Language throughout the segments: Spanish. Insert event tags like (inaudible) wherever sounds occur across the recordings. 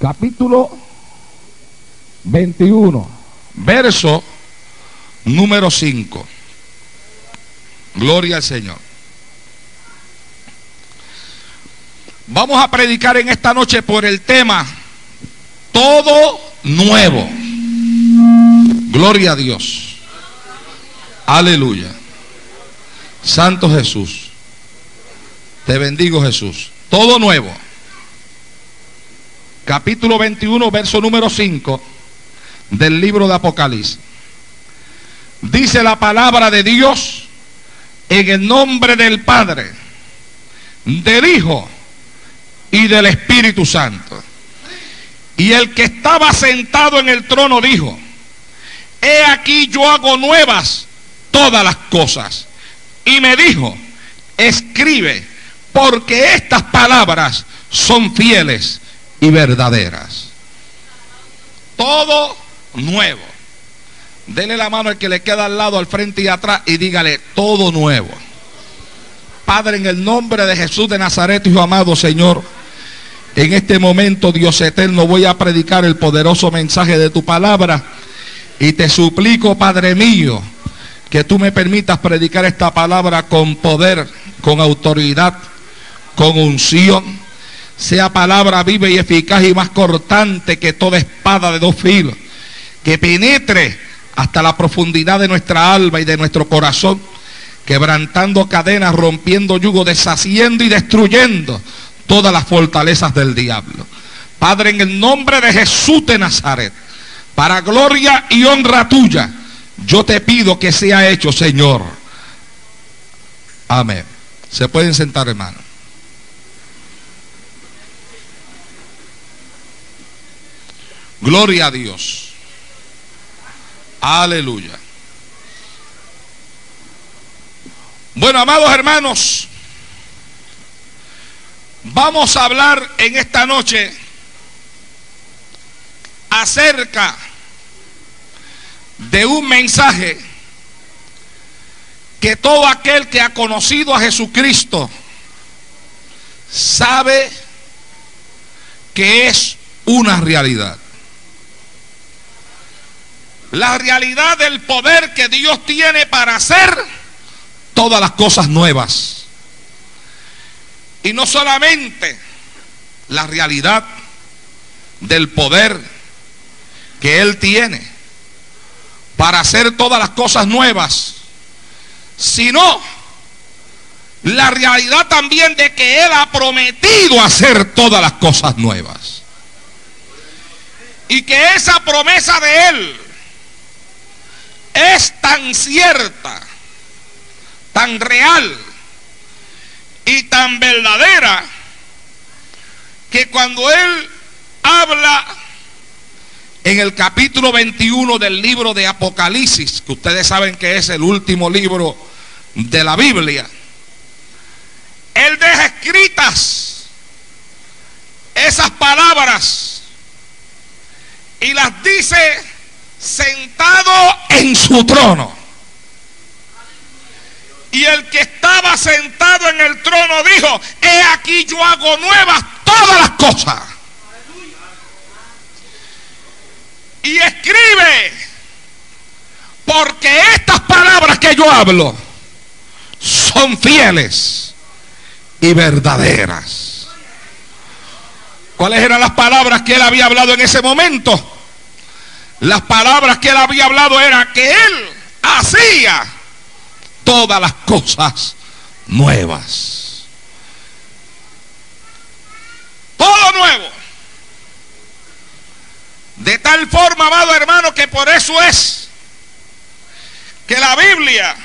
capítulo 21, verso número 5. Gloria al Señor. Vamos a predicar en esta noche por el tema todo nuevo. Gloria a Dios. Aleluya. Santo Jesús. Te bendigo Jesús. Todo nuevo. Capítulo 21, verso número 5 del libro de Apocalipsis. Dice la palabra de Dios en el nombre del Padre, del Hijo y del Espíritu Santo. Y el que estaba sentado en el trono dijo, he aquí yo hago nuevas todas las cosas. Y me dijo, escribe, porque estas palabras son fieles y verdaderas. Todo nuevo. Dele la mano al que le queda al lado, al frente y atrás y dígale todo nuevo. Padre, en el nombre de Jesús de Nazaret, Hijo amado Señor, en este momento, Dios eterno, voy a predicar el poderoso mensaje de tu palabra. Y te suplico, Padre mío, que tú me permitas predicar esta palabra con poder, con autoridad, con unción. Sea palabra viva y eficaz y más cortante que toda espada de dos filos. Que penetre hasta la profundidad de nuestra alma y de nuestro corazón. Quebrantando cadenas, rompiendo yugo, deshaciendo y destruyendo todas las fortalezas del diablo. Padre, en el nombre de Jesús de Nazaret, para gloria y honra tuya, yo te pido que sea hecho, Señor. Amén. Se pueden sentar, hermano. Gloria a Dios. Aleluya. Bueno, amados hermanos, vamos a hablar en esta noche acerca de un mensaje que todo aquel que ha conocido a Jesucristo sabe que es una realidad. La realidad del poder que Dios tiene para hacer todas las cosas nuevas. Y no solamente la realidad del poder que Él tiene para hacer todas las cosas nuevas, sino la realidad también de que Él ha prometido hacer todas las cosas nuevas. Y que esa promesa de Él es tan cierta, tan real y tan verdadera que cuando Él habla en el capítulo 21 del libro de Apocalipsis, que ustedes saben que es el último libro de la Biblia, Él deja escritas esas palabras y las dice sentado en su trono. Y el que estaba sentado en el trono dijo, he aquí yo hago nuevas todas las cosas. Y escribe, porque estas palabras que yo hablo son fieles y verdaderas. ¿Cuáles eran las palabras que él había hablado en ese momento? Las palabras que él había hablado era que él hacía todas las cosas nuevas. Todo nuevo. De tal forma, amado hermano, que por eso es que la Biblia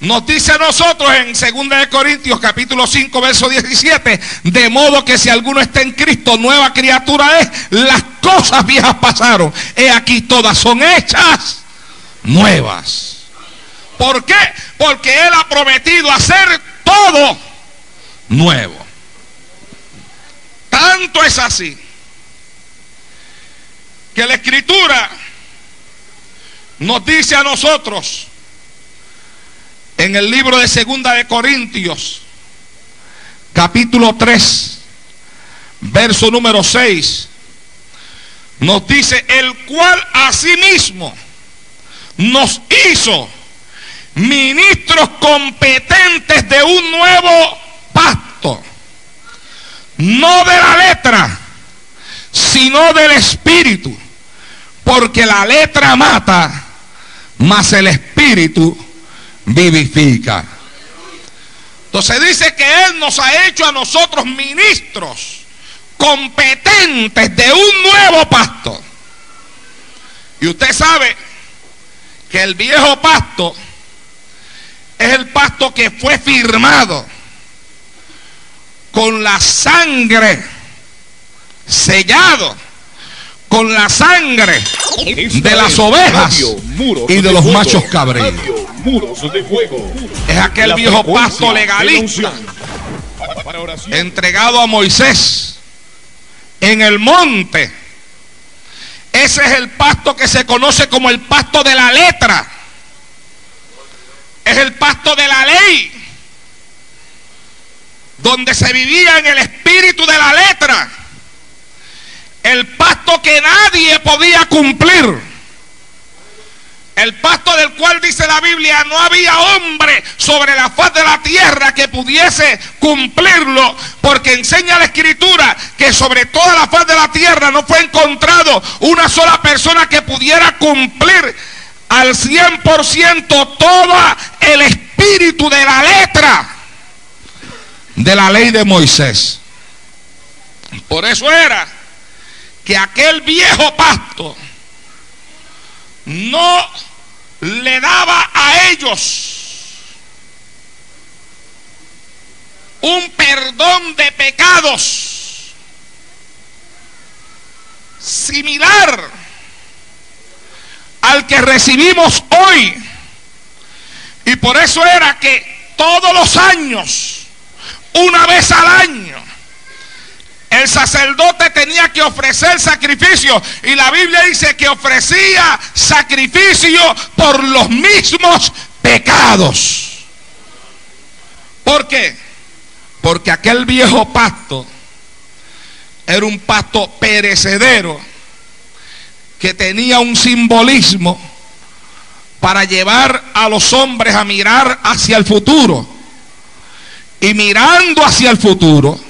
nos dice a nosotros en 2 Corintios capítulo 5 verso 17, de modo que si alguno está en Cristo, nueva criatura es, las cosas viejas pasaron, he aquí todas son hechas nuevas. ¿Por qué? Porque Él ha prometido hacer todo nuevo. Tanto es así que la escritura nos dice a nosotros en el libro de Segunda de Corintios, capítulo 3, verso número 6, nos dice, el cual asimismo nos hizo ministros competentes de un nuevo pacto, no de la letra, sino del espíritu, porque la letra mata, mas el espíritu vivifica. Entonces dice que Él nos ha hecho a nosotros ministros competentes de un nuevo pacto. Y usted sabe que el viejo pacto es el pacto que fue firmado con la sangre, sellado con la sangre de las ovejas y de los machos cabríos. Es aquel viejo pacto legalista entregado a Moisés en el monte. Ese es el pacto que se conoce como el pacto de la letra. Es el pacto de la ley. Donde se vivía en el espíritu de la letra. El pacto que nadie podía cumplir. El pacto del cual dice la Biblia, no había hombre sobre la faz de la tierra que pudiese cumplirlo, porque enseña la escritura que sobre toda la faz de la tierra no fue encontrado una sola persona que pudiera cumplir al 100% todo el espíritu de la letra de la ley de Moisés. Por eso era que aquel viejo pacto no le daba a ellos un perdón de pecados similar al que recibimos hoy. Y por eso era que todos los años, una vez al año, el sacerdote tenía que ofrecer sacrificio. Y la Biblia dice que ofrecía sacrificio por los mismos pecados. ¿Por qué? Porque aquel viejo pacto era un pacto perecedero que tenía un simbolismo para llevar a los hombres a mirar hacia el futuro. Y mirando hacia el futuro,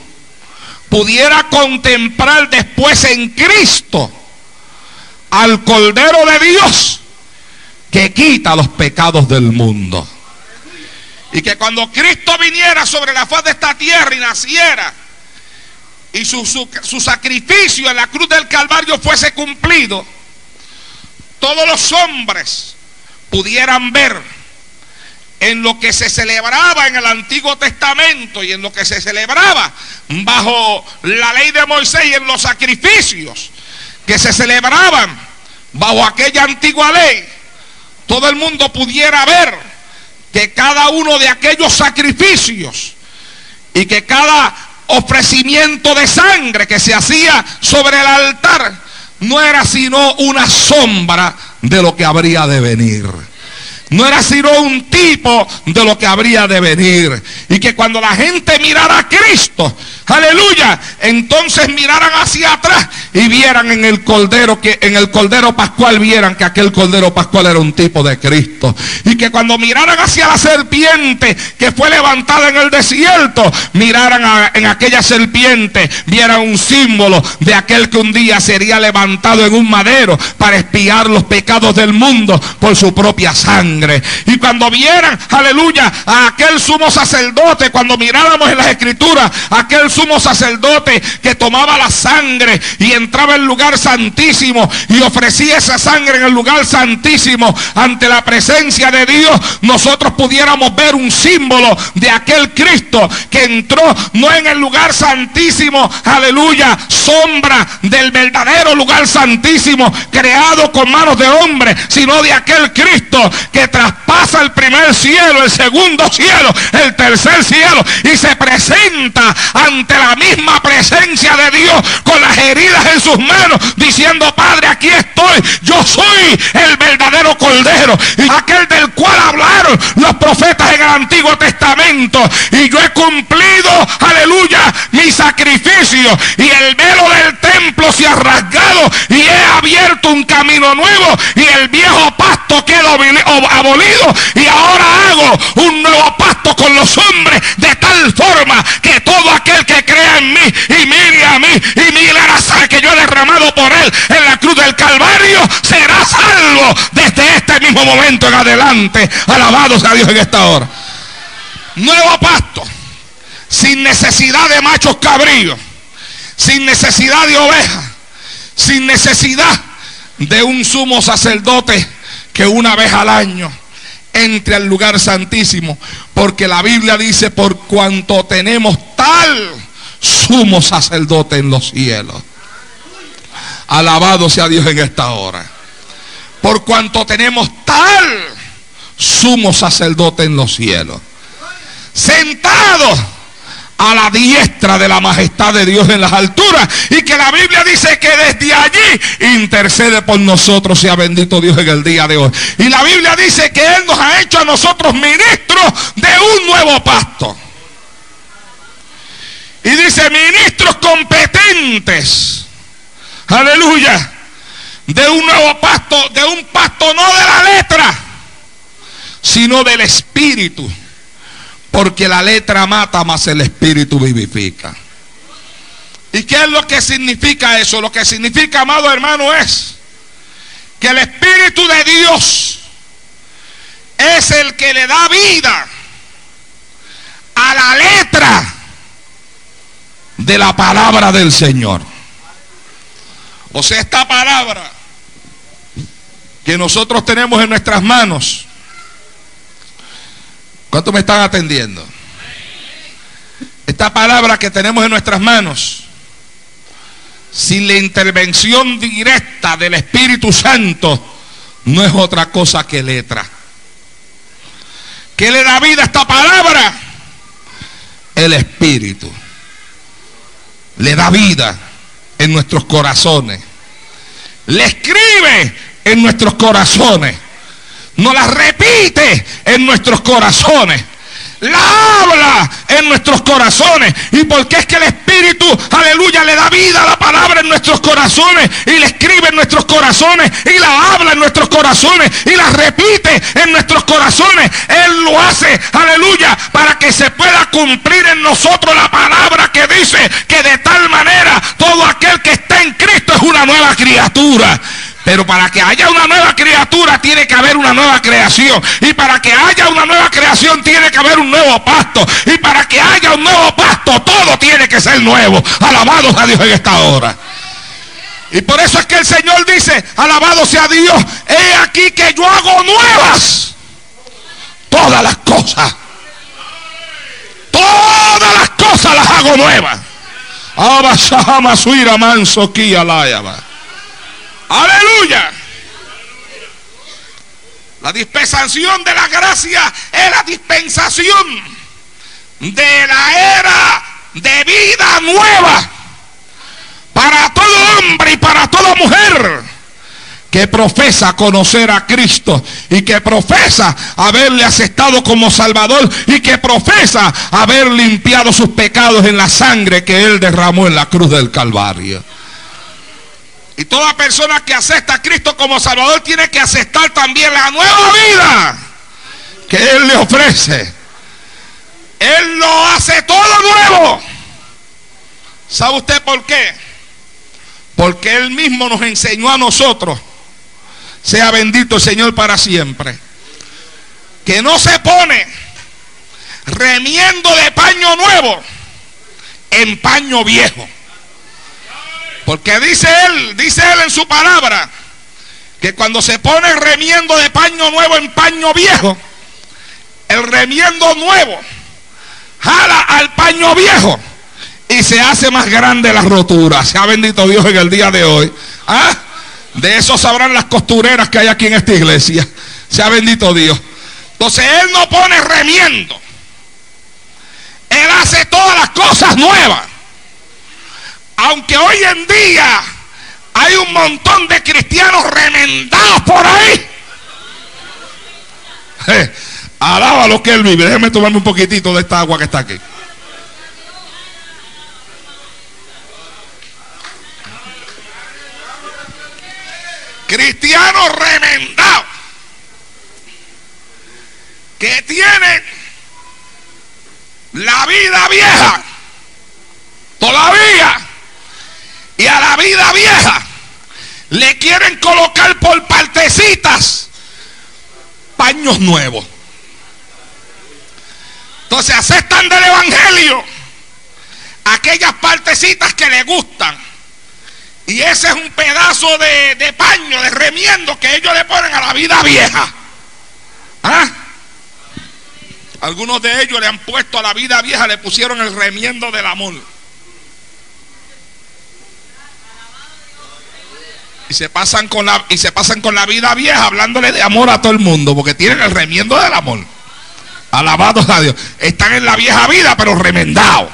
pudiera contemplar después en Cristo al Cordero de Dios que quita los pecados del mundo. Y que cuando Cristo viniera sobre la faz de esta tierra y naciera, y su, su, sacrificio en la cruz del Calvario fuese cumplido, todos los hombres pudieran ver en lo que se celebraba en el Antiguo Testamento y en lo que se celebraba bajo la ley de Moisés y en los sacrificios que se celebraban bajo aquella antigua ley, todo el mundo pudiera ver que cada uno de aquellos sacrificios y que cada ofrecimiento de sangre que se hacía sobre el altar no era sino una sombra de lo que habría de venir no era sino un tipo de lo que habría de venir. Y que cuando la gente mirara a Cristo, aleluya, entonces miraran hacia atrás y vieran en el cordero que en el cordero pascual vieran que aquel cordero pascual era un tipo de Cristo. Y que cuando miraran hacia la serpiente que fue levantada en el desierto, miraran en aquella serpiente, vieran un símbolo de aquel que un día sería levantado en un madero para espiar los pecados del mundo por su propia sangre. Y cuando vieran, aleluya, a aquel sumo sacerdote, cuando miráramos en las escrituras, aquel sumo sacerdote que tomaba la sangre y entraba en el lugar santísimo y ofrecía esa sangre en el lugar santísimo ante la presencia de Dios, nosotros pudiéramos ver un símbolo de aquel Cristo que entró no en el lugar santísimo, aleluya, sombra del verdadero lugar santísimo creado con manos de hombre, sino de aquel Cristo que traspasa el primer cielo, el segundo cielo, el tercer cielo y se presenta ante la misma presencia de Dios con las heridas en sus manos, diciendo, Padre, aquí estoy, yo soy el verdadero Cordero, y aquel del cual hablaron los profetas en el Antiguo Testamento, y yo he cumplido, aleluya, mi sacrificio, y el velo del templo se ha rasgado, y he abierto un camino nuevo, y el viejo pasto queda abolido, y ahora hago un nuevo pacto con los hombres de tal forma que todo aquel que crea en mí y mire a mí y mire sangre que yo he derramado por él en la cruz del Calvario será salvo desde este mismo momento en adelante. Alabados a Dios en esta hora. Nuevo pacto. Sin necesidad de machos cabríos. Sin necesidad de ovejas. Sin necesidad de un sumo sacerdote que una vez al año entre al lugar santísimo. Porque la Biblia dice, por cuanto tenemos tal sumo sacerdote en los cielos. Alabado sea Dios en esta hora. Por cuanto tenemos tal sumo sacerdote en los cielos. Sentado a la diestra de la majestad de Dios en las alturas. Y que la Biblia dice que desde allí intercede por nosotros, sea bendito Dios en el día de hoy. Y la Biblia dice que Él nos ha hecho a nosotros ministros de un nuevo pacto. Y dice ministros competentes. Aleluya. De un nuevo pacto, de un pacto no de la letra, sino del espíritu porque la letra mata, más el espíritu vivifica. ¿Y qué es lo que significa eso? Lo que significa, amado hermano, es que el Espíritu de Dios es el que le da vida a la letra de la palabra del Señor. O sea, esta palabra que nosotros tenemos en nuestras manos ¿Cuántos me están atendiendo? Esta palabra que tenemos en nuestras manos, sin la intervención directa del Espíritu Santo, no es otra cosa que letra. ¿Qué le da vida a esta palabra? El Espíritu. Le da vida en nuestros corazones. Le escribe en nuestros corazones nos la repite en nuestros corazones. La habla en nuestros corazones. ¿Y porque es que el Espíritu, aleluya, le da vida a la palabra en nuestros corazones? Y le escribe en nuestros corazones. Y la habla en nuestros corazones. Y la repite en nuestros corazones. Él lo hace, aleluya, para que se pueda cumplir en nosotros la palabra que dice que de tal manera todo aquel que está en Cristo es una nueva criatura. Pero para que haya una nueva criatura tiene que haber una nueva creación. Y para que haya una nueva creación tiene que haber un nuevo pasto. Y para que haya un nuevo pasto todo tiene que ser nuevo. Alabados a Dios en esta hora. Y por eso es que el Señor dice, alabado sea Dios, he aquí que yo hago nuevas todas las cosas. Todas las cosas las hago nuevas. manso Aleluya. La dispensación de la gracia es la dispensación de la era de vida nueva para todo hombre y para toda mujer que profesa conocer a Cristo y que profesa haberle aceptado como Salvador y que profesa haber limpiado sus pecados en la sangre que Él derramó en la cruz del Calvario. Y toda persona que acepta a Cristo como Salvador tiene que aceptar también la nueva vida que Él le ofrece. Él lo hace todo nuevo. ¿Sabe usted por qué? Porque Él mismo nos enseñó a nosotros. Sea bendito el Señor para siempre. Que no se pone remiendo de paño nuevo en paño viejo. Porque dice él, dice él en su palabra, que cuando se pone remiendo de paño nuevo en paño viejo, el remiendo nuevo jala al paño viejo y se hace más grande la rotura. Se ha bendito Dios en el día de hoy. ¿Ah? De eso sabrán las costureras que hay aquí en esta iglesia. Se ha bendito Dios. Entonces Él no pone remiendo. Él hace todas las cosas nuevas. Aunque hoy en día hay un montón de cristianos remendados por ahí. Eh, alaba lo que él vive. Déjeme tomarme un poquitito de esta agua que está aquí. Cristianos remendados que tienen la vida vieja todavía y a la vida vieja le quieren colocar por partecitas paños nuevos. Entonces aceptan del Evangelio aquellas partecitas que le gustan. Y ese es un pedazo de, de paño, de remiendo que ellos le ponen a la vida vieja. ¿Ah? Algunos de ellos le han puesto a la vida vieja, le pusieron el remiendo del amor. Y se pasan con la, y se pasan con la vida vieja hablándole de amor a todo el mundo, porque tienen el remiendo del amor. Alabados a Dios. Están en la vieja vida, pero remendados.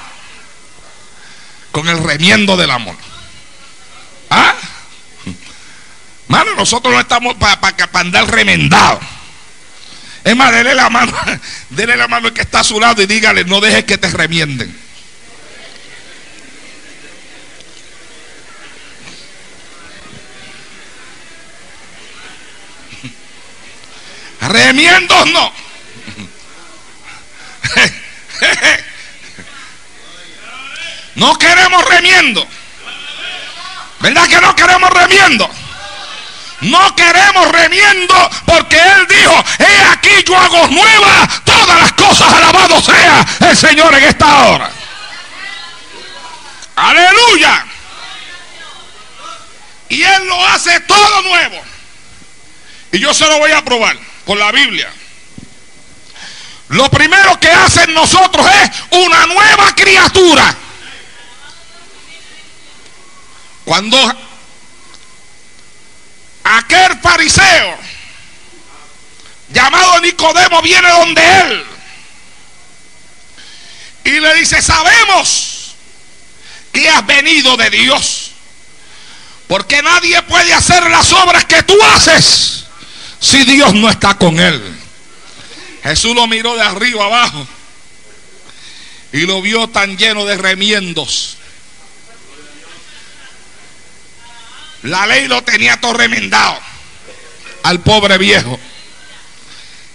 Con el remiendo del amor. ¿Ah? Mano, nosotros no estamos para andar remendados. Es más, dele la mano, (laughs) dele la mano al que está a su lado y dígale, no dejes que te remienden. Remiendos no. No queremos remiendo. ¿Verdad que no queremos remiendo? No queremos remiendo porque Él dijo, he aquí yo hago nueva todas las cosas, alabado sea el Señor en esta hora. Aleluya. Y Él lo hace todo nuevo. Y yo se lo voy a probar por la Biblia. Lo primero que hacen nosotros es una nueva criatura. Cuando aquel fariseo llamado Nicodemo viene donde él y le dice, sabemos que has venido de Dios, porque nadie puede hacer las obras que tú haces si Dios no está con él. Jesús lo miró de arriba abajo y lo vio tan lleno de remiendos. La ley lo tenía todo remendado al pobre viejo.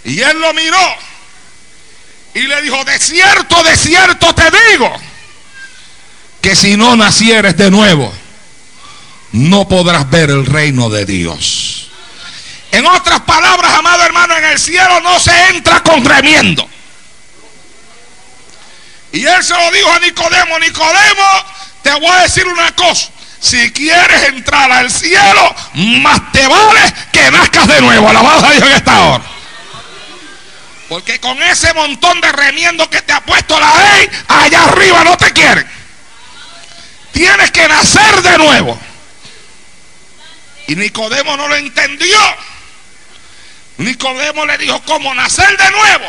Y él lo miró y le dijo, de cierto, de cierto te digo, que si no nacieres de nuevo, no podrás ver el reino de Dios. En otras palabras, amado hermano, en el cielo no se entra con remiendo. Y él se lo dijo a Nicodemo, Nicodemo, te voy a decir una cosa. Si quieres entrar al cielo, más te vale que nazcas de nuevo. Alabado a Dios en esta hora. Porque con ese montón de remiendo que te ha puesto la ley, allá arriba no te quieren. Tienes que nacer de nuevo. Y Nicodemo no lo entendió. Nicodemo le dijo, ¿cómo nacer de nuevo?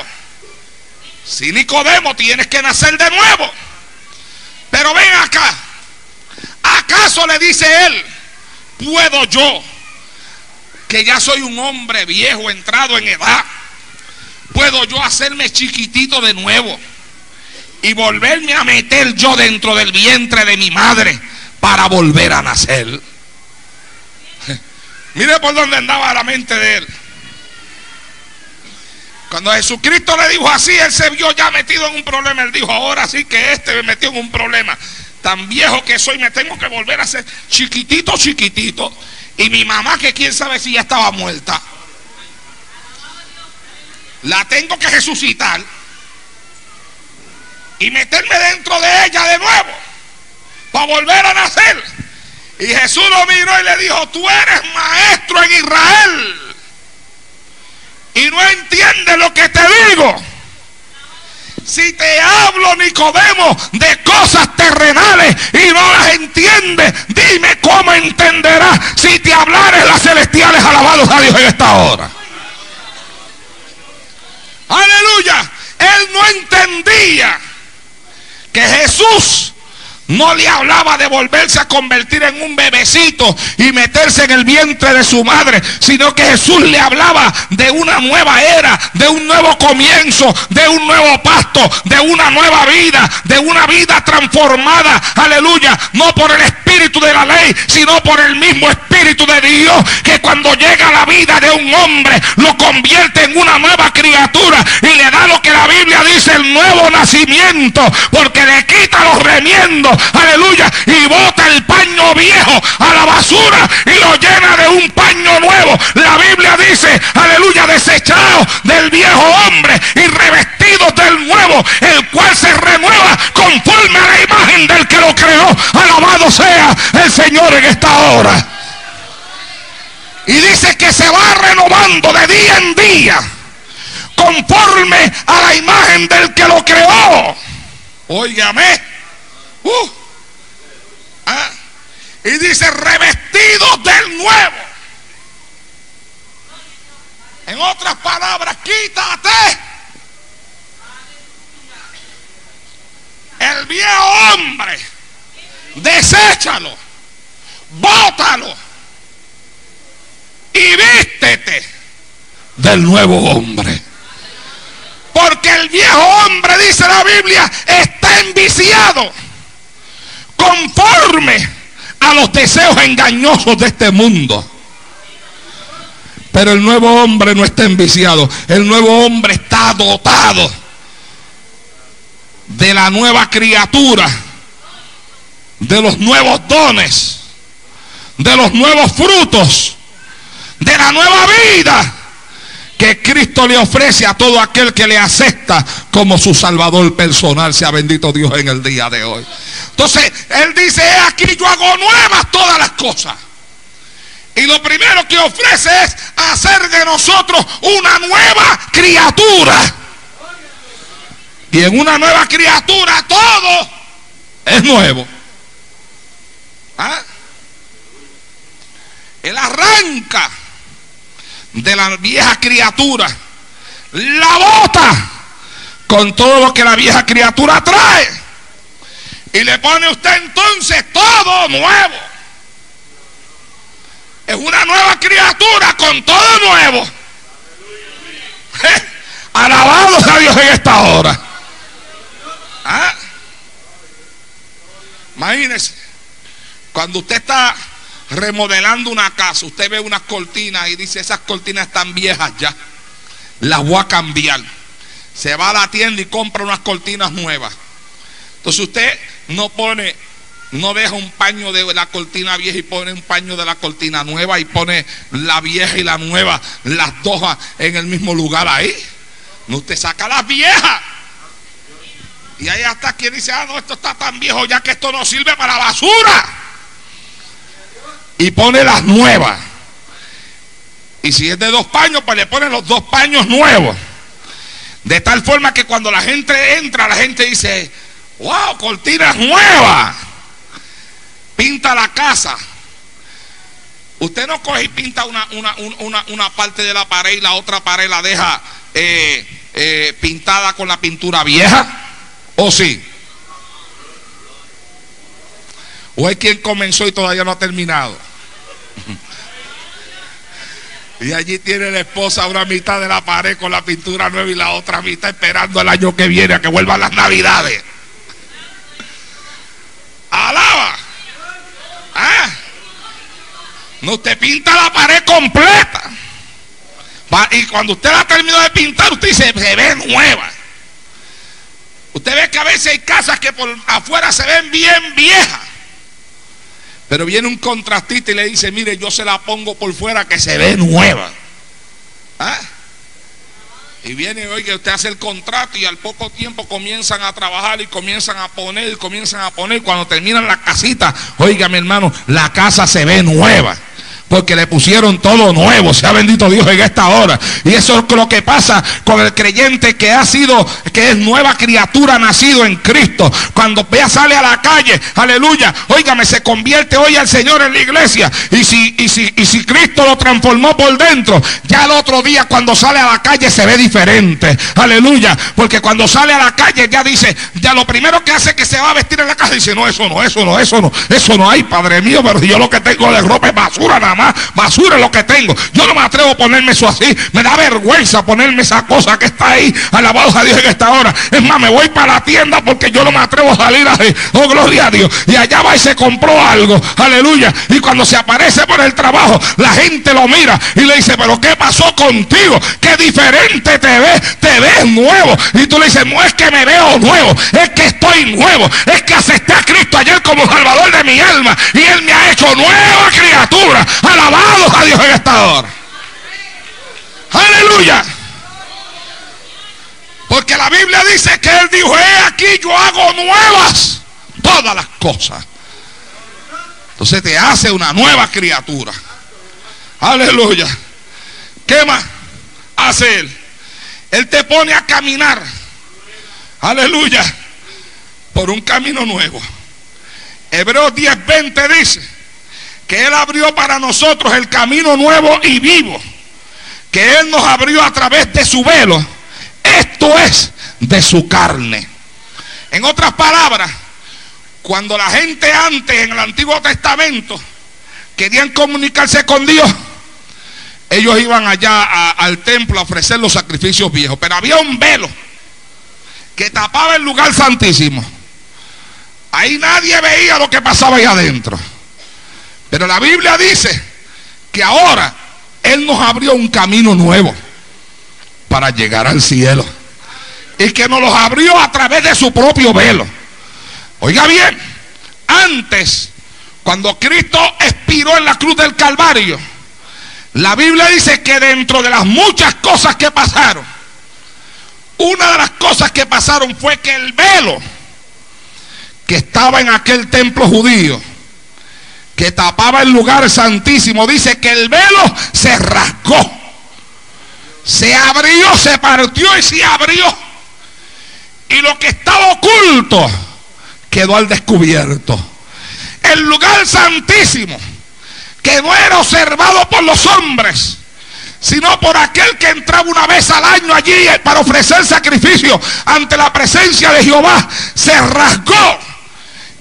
Si Nicodemo tienes que nacer de nuevo. Pero ven acá. ¿Acaso le dice él, puedo yo, que ya soy un hombre viejo, entrado en edad, puedo yo hacerme chiquitito de nuevo y volverme a meter yo dentro del vientre de mi madre para volver a nacer? (laughs) Mire por dónde andaba la mente de él. Cuando Jesucristo le dijo así, él se vio ya metido en un problema. Él dijo, ahora sí que este me metió en un problema. Tan viejo que soy, me tengo que volver a ser chiquitito, chiquitito. Y mi mamá, que quién sabe si ya estaba muerta. La tengo que resucitar. Y meterme dentro de ella de nuevo. Para volver a nacer. Y Jesús lo miró y le dijo, tú eres maestro en Israel y no entiendes lo que te digo. Si te hablo, Nicodemo, de cosas terrenales y no las entiendes, dime cómo entenderás si te hablares las celestiales alabados a Dios en esta hora. Aleluya. Él no entendía que Jesús no le hablaba de volverse a convertir en un bebecito y meterse en el vientre de su madre, sino que Jesús le hablaba de una nueva era, de un nuevo comienzo, de un nuevo pasto, de una nueva vida, de una vida transformada, aleluya, no por el espíritu de la ley, sino por el mismo espíritu de Dios, que cuando llega a la vida de un hombre, lo convierte en una nueva criatura y le da lo que la Biblia dice, el nuevo nacimiento, porque le quita los remiendos aleluya, y bota el paño viejo a la basura y lo llena de un paño nuevo. La Biblia dice, aleluya, desechado del viejo hombre y revestido del nuevo, el cual se renueva conforme a la imagen del que lo creó. Alabado sea el Señor en esta hora. Y dice que se va renovando de día en día conforme a la imagen del que lo creó. Óigame. Uh. Ah. Y dice revestidos del nuevo. En otras palabras, quítate el viejo hombre, deséchalo, bótalo y vístete del nuevo hombre. Porque el viejo hombre, dice la Biblia, está enviciado conforme a los deseos engañosos de este mundo. Pero el nuevo hombre no está enviciado. El nuevo hombre está dotado de la nueva criatura, de los nuevos dones, de los nuevos frutos, de la nueva vida que Cristo le ofrece a todo aquel que le acepta como su Salvador personal. Sea bendito Dios en el día de hoy. Entonces, Él dice, aquí yo hago nuevas todas las cosas. Y lo primero que ofrece es hacer de nosotros una nueva criatura. Y en una nueva criatura todo es nuevo. ¿Ah? Él arranca de la vieja criatura, la bota con todo lo que la vieja criatura trae. Y le pone usted entonces todo nuevo. Es una nueva criatura con todo nuevo. Alabados a Dios en esta hora. ¿Ah? Imagínese, cuando usted está remodelando una casa, usted ve unas cortinas y dice, esas cortinas están viejas ya, las voy a cambiar. Se va a la tienda y compra unas cortinas nuevas. Entonces usted no pone, no deja un paño de la cortina vieja y pone un paño de la cortina nueva y pone la vieja y la nueva, las dos en el mismo lugar ahí. No, usted saca las viejas. Y ahí hasta quien dice, ah, no, esto está tan viejo ya que esto no sirve para basura y pone las nuevas. Y si es de dos paños, pues le pone los dos paños nuevos. De tal forma que cuando la gente entra, la gente dice, wow, cortinas nuevas. Pinta la casa. Usted no coge y pinta una, una, parte de la pared y la otra pared la deja eh, eh, pintada con la pintura vieja. ¿O sí? ¿O hay quien comenzó y todavía no ha terminado? (laughs) Y allí tiene la esposa una mitad de la pared con la pintura nueva y la otra mitad esperando el año que viene a que vuelvan las navidades. Alaba. ¿Ah? No, usted pinta la pared completa. Y cuando usted la terminó de pintar, usted dice, se ve nueva. Usted ve que a veces hay casas que por afuera se ven bien viejas. Pero viene un contrastista y le dice, mire, yo se la pongo por fuera que se ve nueva. ¿Ah? Y viene, oye, usted hace el contrato y al poco tiempo comienzan a trabajar y comienzan a poner, y comienzan a poner. Cuando terminan la casita, oiga mi hermano, la casa se ve nueva. Porque le pusieron todo nuevo. Sea bendito Dios en esta hora. Y eso es lo que pasa con el creyente que ha sido, que es nueva criatura nacido en Cristo. Cuando vea sale a la calle, aleluya, óigame, se convierte hoy al Señor en la iglesia. Y si, y si, y si Cristo lo transformó por dentro, ya el otro día cuando sale a la calle se ve diferente. Aleluya. Porque cuando sale a la calle ya dice, ya lo primero que hace es que se va a vestir en la casa. Dice, no, eso no, eso no, eso no, eso no hay, Padre mío, pero yo lo que tengo de ropa es basura nada más. Basura lo que tengo. Yo no me atrevo a ponerme eso así. Me da vergüenza ponerme esa cosa que está ahí. Alabado a Dios en esta hora. Es más, me voy para la tienda porque yo no me atrevo a salir así. Oh, gloria a Dios. Y allá va y se compró algo. Aleluya. Y cuando se aparece por el trabajo, la gente lo mira y le dice, pero ¿qué pasó contigo? Qué diferente te ves. Te ves nuevo. Y tú le dices, no es que me veo nuevo. Es que estoy nuevo. Es que acepté a Cristo ayer como Salvador de mi alma. Y Él me ha hecho nueva criatura. Alabado a (laughs) Dios en esta hora. Aleluya. Porque la Biblia dice que Él dijo, he aquí yo hago nuevas todas las cosas. Entonces te hace una nueva criatura. Aleluya. ¿Qué más hace Él? Él te pone a caminar. Aleluya. Por un camino nuevo. Hebreos 10:20 dice que Él abrió para nosotros el camino nuevo y vivo. Que Él nos abrió a través de su velo. Esto es de su carne. En otras palabras, cuando la gente antes en el Antiguo Testamento querían comunicarse con Dios, ellos iban allá al templo a ofrecer los sacrificios viejos. Pero había un velo que tapaba el lugar santísimo. Ahí nadie veía lo que pasaba ahí adentro. Pero la Biblia dice que ahora Él nos abrió un camino nuevo para llegar al cielo. Y que nos los abrió a través de su propio velo. Oiga bien, antes, cuando Cristo expiró en la cruz del Calvario, la Biblia dice que dentro de las muchas cosas que pasaron, una de las cosas que pasaron fue que el velo que estaba en aquel templo judío, que tapaba el lugar santísimo, dice que el velo se rasgó. Se abrió, se partió y se abrió. Y lo que estaba oculto quedó al descubierto. El lugar santísimo, que no era observado por los hombres, sino por aquel que entraba una vez al año allí para ofrecer sacrificio ante la presencia de Jehová, se rasgó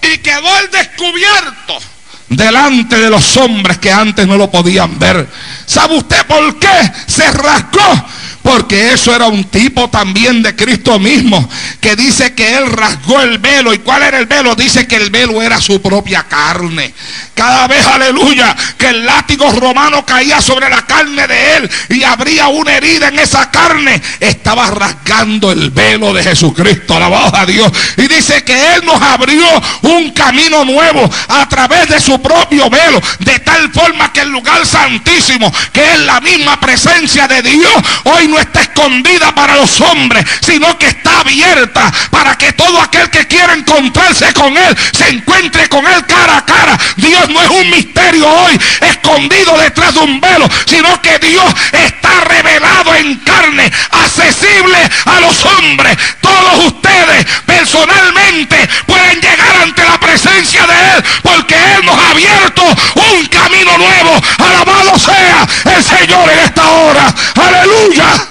y quedó al descubierto delante de los hombres que antes no lo podían ver. ¿Sabe usted por qué se rasgó? Porque eso era un tipo también de Cristo mismo, que dice que él rasgó el velo. ¿Y cuál era el velo? Dice que el velo era su propia carne. Cada vez, aleluya, que el látigo romano caía sobre la carne de él y abría una herida en esa carne, estaba rasgando el velo de Jesucristo. Alabado a Dios. Y dice que él nos abrió un camino nuevo a través de su propio velo, de tal forma que el lugar santísimo, que es la misma presencia de Dios, hoy no está escondida para los hombres, sino que está abierta para que todo aquel que quiera encontrarse con Él se encuentre con Él cara a cara. Dios no es un misterio hoy escondido detrás de un velo, sino que Dios está revelado en carne, accesible a los hombres. Todos ustedes personalmente pueden llegar ante la de Él, porque Él nos ha abierto un camino nuevo. Alabado sea el Señor en esta hora. Aleluya.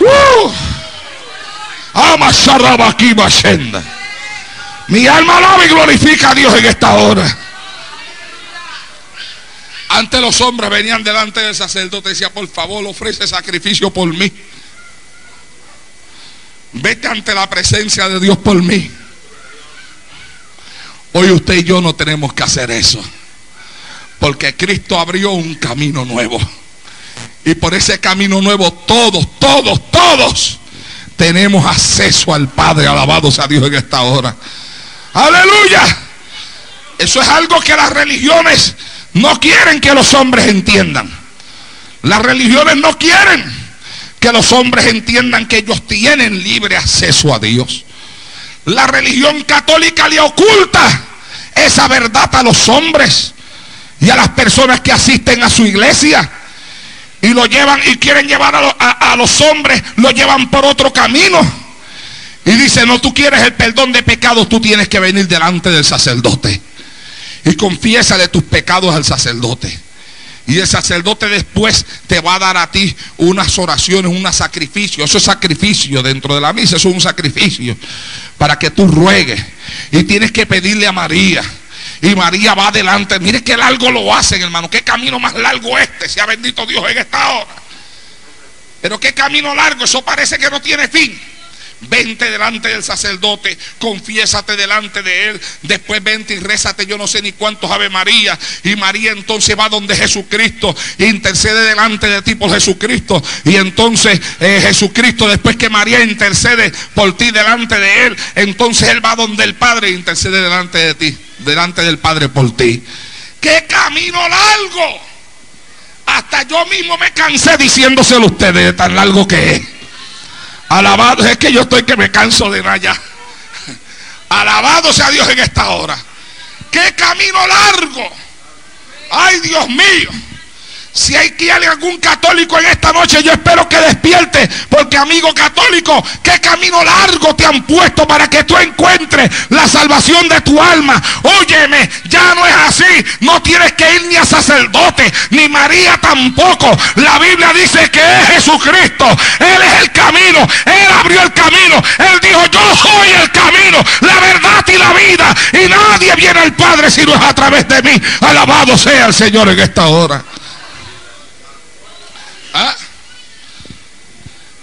Uh. Mi alma alaba y glorifica a Dios en esta hora. Antes los hombres venían delante del sacerdote y decía, por favor, ofrece sacrificio por mí. Vete ante la presencia de Dios por mí. Hoy usted y yo no tenemos que hacer eso. Porque Cristo abrió un camino nuevo. Y por ese camino nuevo todos, todos, todos tenemos acceso al Padre. Alabado sea Dios en esta hora. Aleluya. Eso es algo que las religiones no quieren que los hombres entiendan. Las religiones no quieren que los hombres entiendan que ellos tienen libre acceso a Dios. La religión católica le oculta esa verdad a los hombres. y a las personas que asisten a su iglesia. Y lo llevan y quieren llevar a, los hombres, lo llevan por otro camino. Y dice, no, tú quieres el perdón de pecados, tú tienes que venir delante del sacerdote. Y de tus pecados al sacerdote. Y el sacerdote después te va a dar a ti unas oraciones, un sacrificio. Eso es sacrificio dentro de la misa, eso es un sacrificio. Para que tú ruegues. Y tienes que pedirle a María. Y María va adelante. Mire qué largo lo hacen, hermano. Qué camino más largo este. Sea bendito Dios en esta hora. Pero qué camino largo. Eso parece que no tiene fin. Vente delante del sacerdote, confiésate delante de él. Después vente y rézate, yo no sé ni cuántos Ave María. Y María entonces va donde Jesucristo, intercede delante de ti por Jesucristo. Y entonces eh, Jesucristo, después que María intercede por ti delante de él, entonces él va donde el Padre e intercede delante de ti, delante del Padre por ti. ¡Qué camino largo! Hasta yo mismo me cansé diciéndoselo ustedes de tan largo que es. Alabado, es que yo estoy que me canso de nada Alabado sea Dios en esta hora. Qué camino largo. Ay, Dios mío. Si hay que algún católico en esta noche, yo espero que despierte. Porque amigo católico, qué camino largo te han puesto para que tú encuentres la salvación de tu alma. Óyeme, ya no es así. No tienes que ir ni a sacerdote, ni María tampoco. La Biblia dice que es Jesucristo. Él es el camino. Él abrió el camino. Él dijo, yo soy el camino, la verdad y la vida. Y nadie viene al Padre si no es a través de mí. Alabado sea el Señor en esta hora. ¿Ah?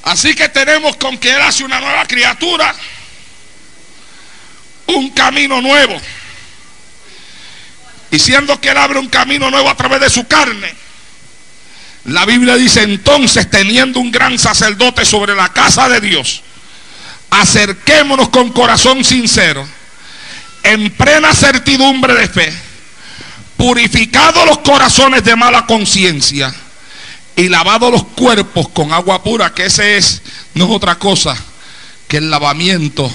Así que tenemos con que Él hace una nueva criatura, un camino nuevo. Y siendo que Él abre un camino nuevo a través de su carne, la Biblia dice entonces, teniendo un gran sacerdote sobre la casa de Dios, acerquémonos con corazón sincero, en plena certidumbre de fe, purificados los corazones de mala conciencia y lavado los cuerpos con agua pura, que ese es, no es otra cosa que el lavamiento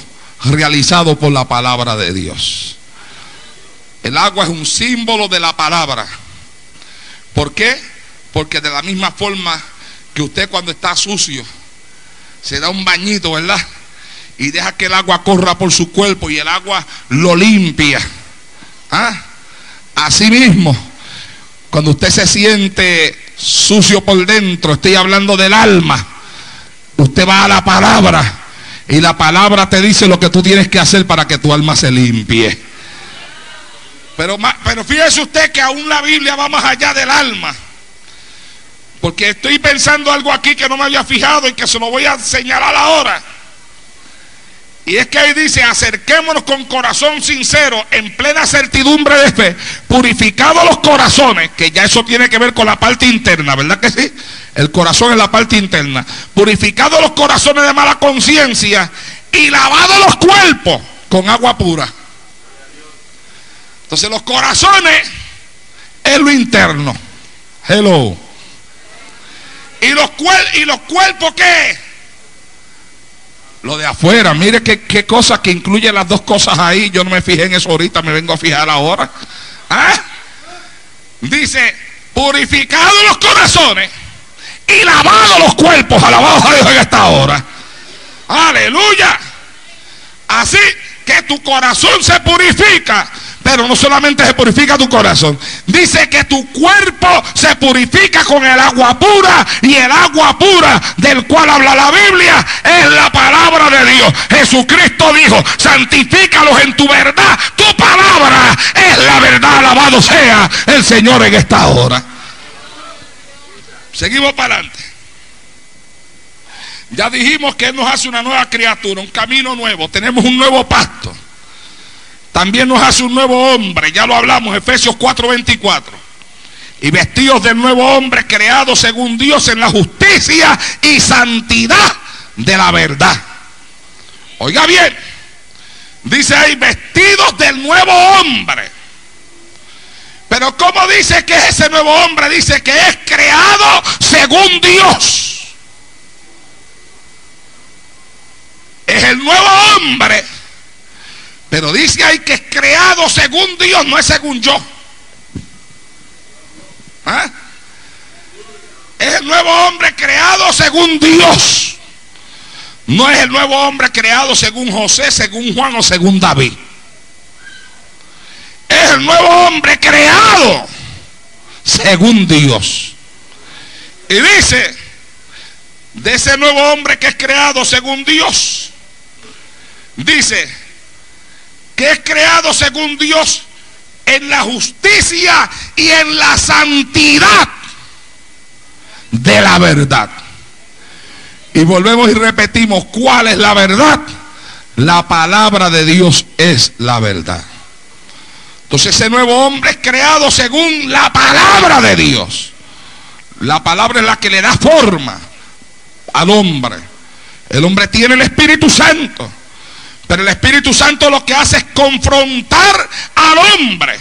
realizado por la palabra de Dios. El agua es un símbolo de la palabra. ¿Por qué? Porque de la misma forma que usted cuando está sucio, se da un bañito, ¿verdad? Y deja que el agua corra por su cuerpo y el agua lo limpia. ¿Ah? Así mismo, cuando usted se siente sucio por dentro, estoy hablando del alma. Usted va a la palabra y la palabra te dice lo que tú tienes que hacer para que tu alma se limpie. Pero, pero fíjese usted que aún la Biblia va más allá del alma. Porque estoy pensando algo aquí que no me había fijado y que se lo voy a señalar ahora. Y es que ahí dice, acerquémonos con corazón sincero, en plena certidumbre de fe, purificados los corazones, que ya eso tiene que ver con la parte interna, ¿verdad que sí? El corazón es la parte interna. Purificados los corazones de mala conciencia y lavados los cuerpos con agua pura. Entonces los corazones es lo interno. Hello. ¿Y los, y los cuerpos qué? Lo de afuera, mire qué, qué cosa que incluye las dos cosas ahí. Yo no me fijé en eso ahorita, me vengo a fijar ahora. ¿Ah? Dice, purificados los corazones y lavados los cuerpos. Alabados a Dios en esta hora. Aleluya. Así que tu corazón se purifica pero no solamente se purifica tu corazón. Dice que tu cuerpo se purifica con el agua pura. Y el agua pura del cual habla la Biblia es la palabra de Dios. Jesucristo dijo, santifícalos en tu verdad. Tu palabra es la verdad. Alabado sea el Señor en esta hora. Seguimos para adelante. Ya dijimos que Él nos hace una nueva criatura, un camino nuevo. Tenemos un nuevo pacto. También nos hace un nuevo hombre, ya lo hablamos, Efesios 4:24. Y vestidos del nuevo hombre creado según Dios en la justicia y santidad de la verdad. Oiga bien, dice ahí, vestidos del nuevo hombre. Pero ¿cómo dice que es ese nuevo hombre? Dice que es creado según Dios. Es el nuevo hombre pero dice ahí que es creado según Dios, no es según yo. ¿Ah? Es el nuevo hombre creado según Dios. No es el nuevo hombre creado según José, según Juan o según David. Es el nuevo hombre creado según Dios. Y dice, de ese nuevo hombre que es creado según Dios, dice es creado según Dios en la justicia y en la santidad de la verdad. Y volvemos y repetimos, ¿cuál es la verdad? La palabra de Dios es la verdad. Entonces ese nuevo hombre es creado según la palabra de Dios. La palabra es la que le da forma al hombre. El hombre tiene el Espíritu Santo. Pero el Espíritu Santo lo que hace es confrontar al hombre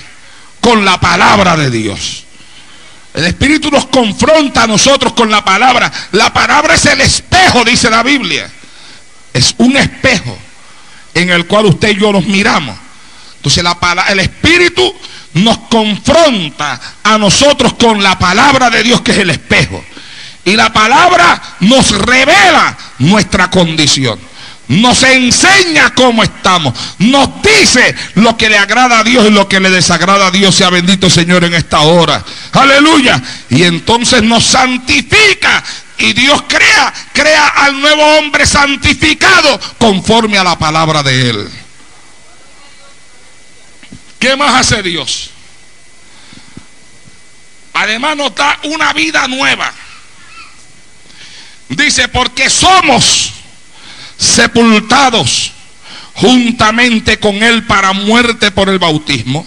con la palabra de Dios. El Espíritu nos confronta a nosotros con la palabra. La palabra es el espejo, dice la Biblia. Es un espejo en el cual usted y yo nos miramos. Entonces la, el Espíritu nos confronta a nosotros con la palabra de Dios que es el espejo. Y la palabra nos revela nuestra condición. Nos enseña cómo estamos. Nos dice lo que le agrada a Dios y lo que le desagrada a Dios. Sea bendito Señor en esta hora. Aleluya. Y entonces nos santifica. Y Dios crea, crea al nuevo hombre santificado conforme a la palabra de Él. ¿Qué más hace Dios? Además nos da una vida nueva. Dice, porque somos sepultados juntamente con Él para muerte por el bautismo,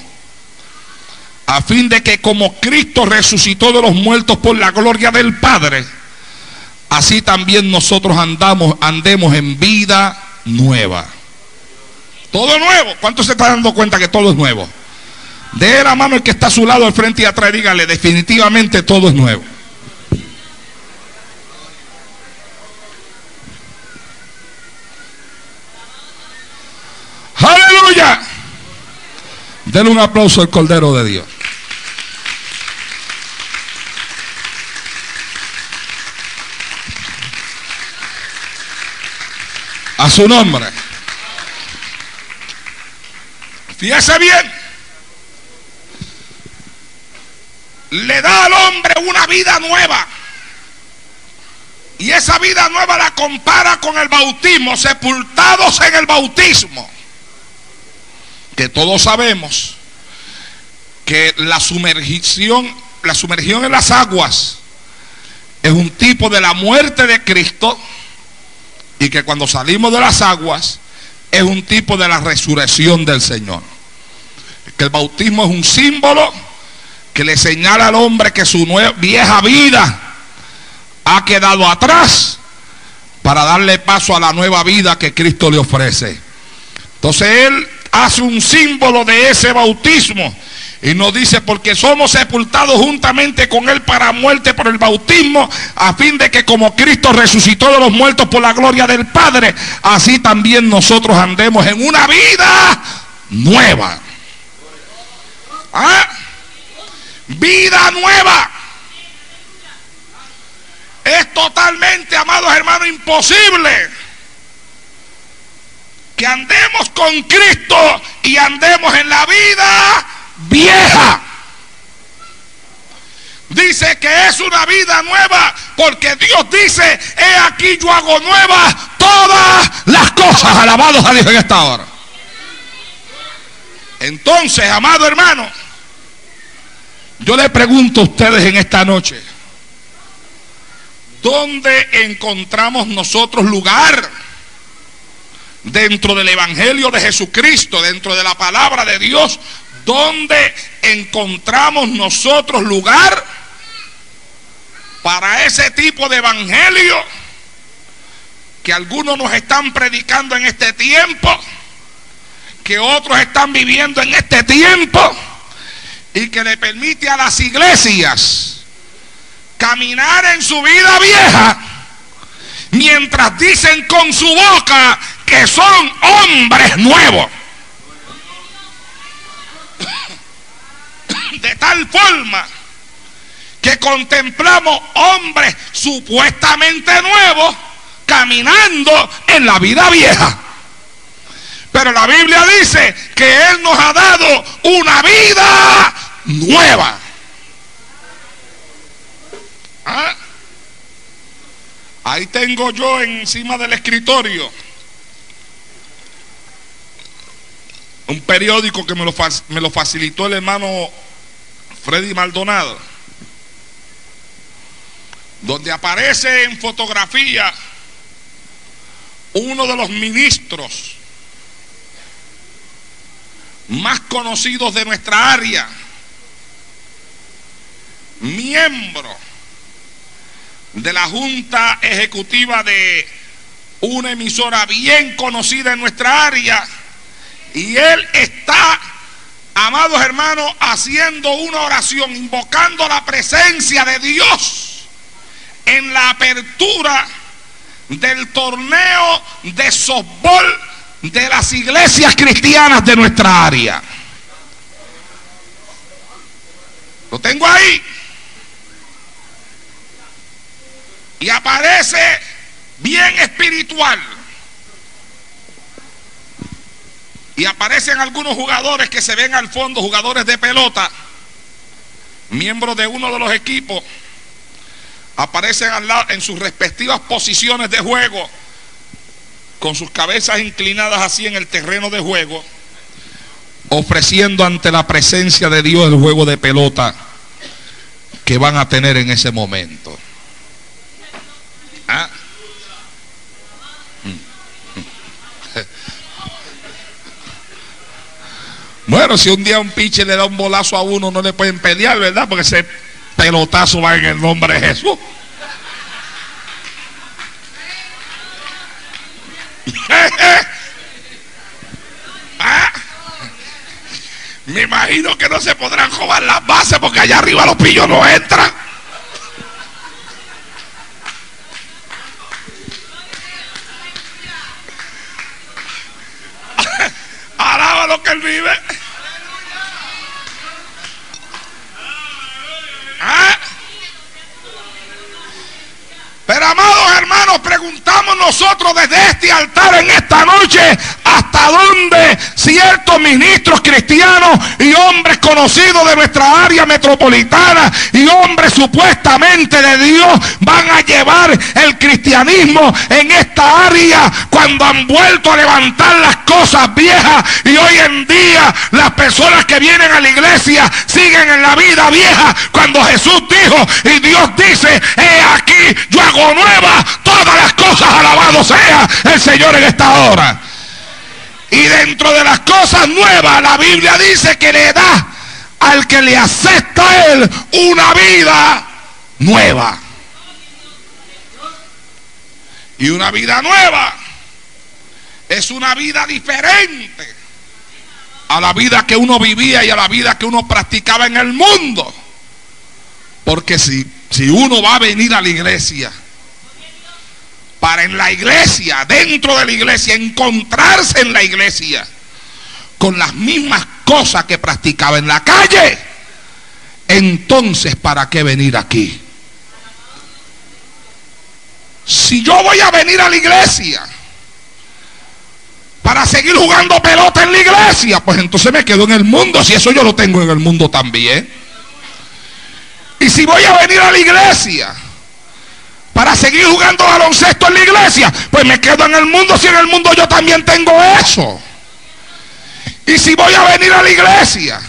a fin de que como Cristo resucitó de los muertos por la gloria del Padre, así también nosotros andamos, andemos en vida nueva. Todo nuevo. ¿Cuántos se están dando cuenta que todo es nuevo? De la mano el que está a su lado, al frente y atrás, dígale, definitivamente todo es nuevo. Aleluya. Denle un aplauso al Cordero de Dios. A su nombre. Fíjese bien. Le da al hombre una vida nueva. Y esa vida nueva la compara con el bautismo, sepultados en el bautismo que todos sabemos que la sumergión, la sumergión en las aguas es un tipo de la muerte de Cristo y que cuando salimos de las aguas es un tipo de la resurrección del Señor. Que el bautismo es un símbolo que le señala al hombre que su vieja vida ha quedado atrás para darle paso a la nueva vida que Cristo le ofrece. Entonces él hace un símbolo de ese bautismo. Y nos dice, porque somos sepultados juntamente con Él para muerte por el bautismo, a fin de que como Cristo resucitó de los muertos por la gloria del Padre, así también nosotros andemos en una vida nueva. ¿Ah? Vida nueva. Es totalmente, amados hermanos, imposible que andemos con Cristo y andemos en la vida vieja. Dice que es una vida nueva porque Dios dice, he aquí yo hago nuevas todas las cosas. Alabados a Dios en esta hora. Entonces, amado hermano, yo le pregunto a ustedes en esta noche, ¿dónde encontramos nosotros lugar? Dentro del Evangelio de Jesucristo, dentro de la palabra de Dios, donde encontramos nosotros lugar para ese tipo de evangelio que algunos nos están predicando en este tiempo, que otros están viviendo en este tiempo y que le permite a las iglesias caminar en su vida vieja mientras dicen con su boca que son hombres nuevos. De tal forma que contemplamos hombres supuestamente nuevos caminando en la vida vieja. Pero la Biblia dice que Él nos ha dado una vida nueva. ¿Ah? Ahí tengo yo encima del escritorio un periódico que me lo, me lo facilitó el hermano Freddy Maldonado, donde aparece en fotografía uno de los ministros más conocidos de nuestra área, miembro de la Junta Ejecutiva de una emisora bien conocida en nuestra área, y él está, amados hermanos, haciendo una oración, invocando la presencia de Dios en la apertura del torneo de softball de las iglesias cristianas de nuestra área. Lo tengo ahí. Y aparece bien espiritual. Y aparecen algunos jugadores que se ven al fondo, jugadores de pelota, miembros de uno de los equipos, aparecen al lado, en sus respectivas posiciones de juego, con sus cabezas inclinadas así en el terreno de juego, ofreciendo ante la presencia de Dios el juego de pelota que van a tener en ese momento. Bueno, si un día un piche le da un bolazo a uno, no le pueden pelear, ¿verdad? Porque ese pelotazo va en el nombre de Jesús. (laughs) Ah. Me imagino que no se podrán jugar las bases porque allá arriba los pillos no entran. Lo que él vive. ¿Ah? Pero amados hermanos, preguntamos nosotros desde este altar en esta noche, hasta dónde ciertos ministros cristianos y hombres conocidos de nuestra área metropolitana y hombres supuestamente de Dios van a llevar el cristianismo en esta área cuando han vuelto a levantar las cosas viejas y hoy en día las personas que vienen a la iglesia siguen en la vida vieja cuando Jesús dijo y Dios dice, he aquí, yo hago nueva todas las cosas, alabado sea el Señor en esta hora. Y dentro de las cosas nuevas, la Biblia dice que le da al que le acepta a él una vida nueva. Y una vida nueva es una vida diferente a la vida que uno vivía y a la vida que uno practicaba en el mundo. Porque si, si uno va a venir a la iglesia, para en la iglesia, dentro de la iglesia, encontrarse en la iglesia con las mismas cosas que practicaba en la calle, entonces ¿para qué venir aquí? Si yo voy a venir a la iglesia para seguir jugando pelota en la iglesia, pues entonces me quedo en el mundo, si eso yo lo tengo en el mundo también. Y si voy a venir a la iglesia para seguir jugando baloncesto en la iglesia, pues me quedo en el mundo si en el mundo yo también tengo eso. Y si voy a venir a la iglesia,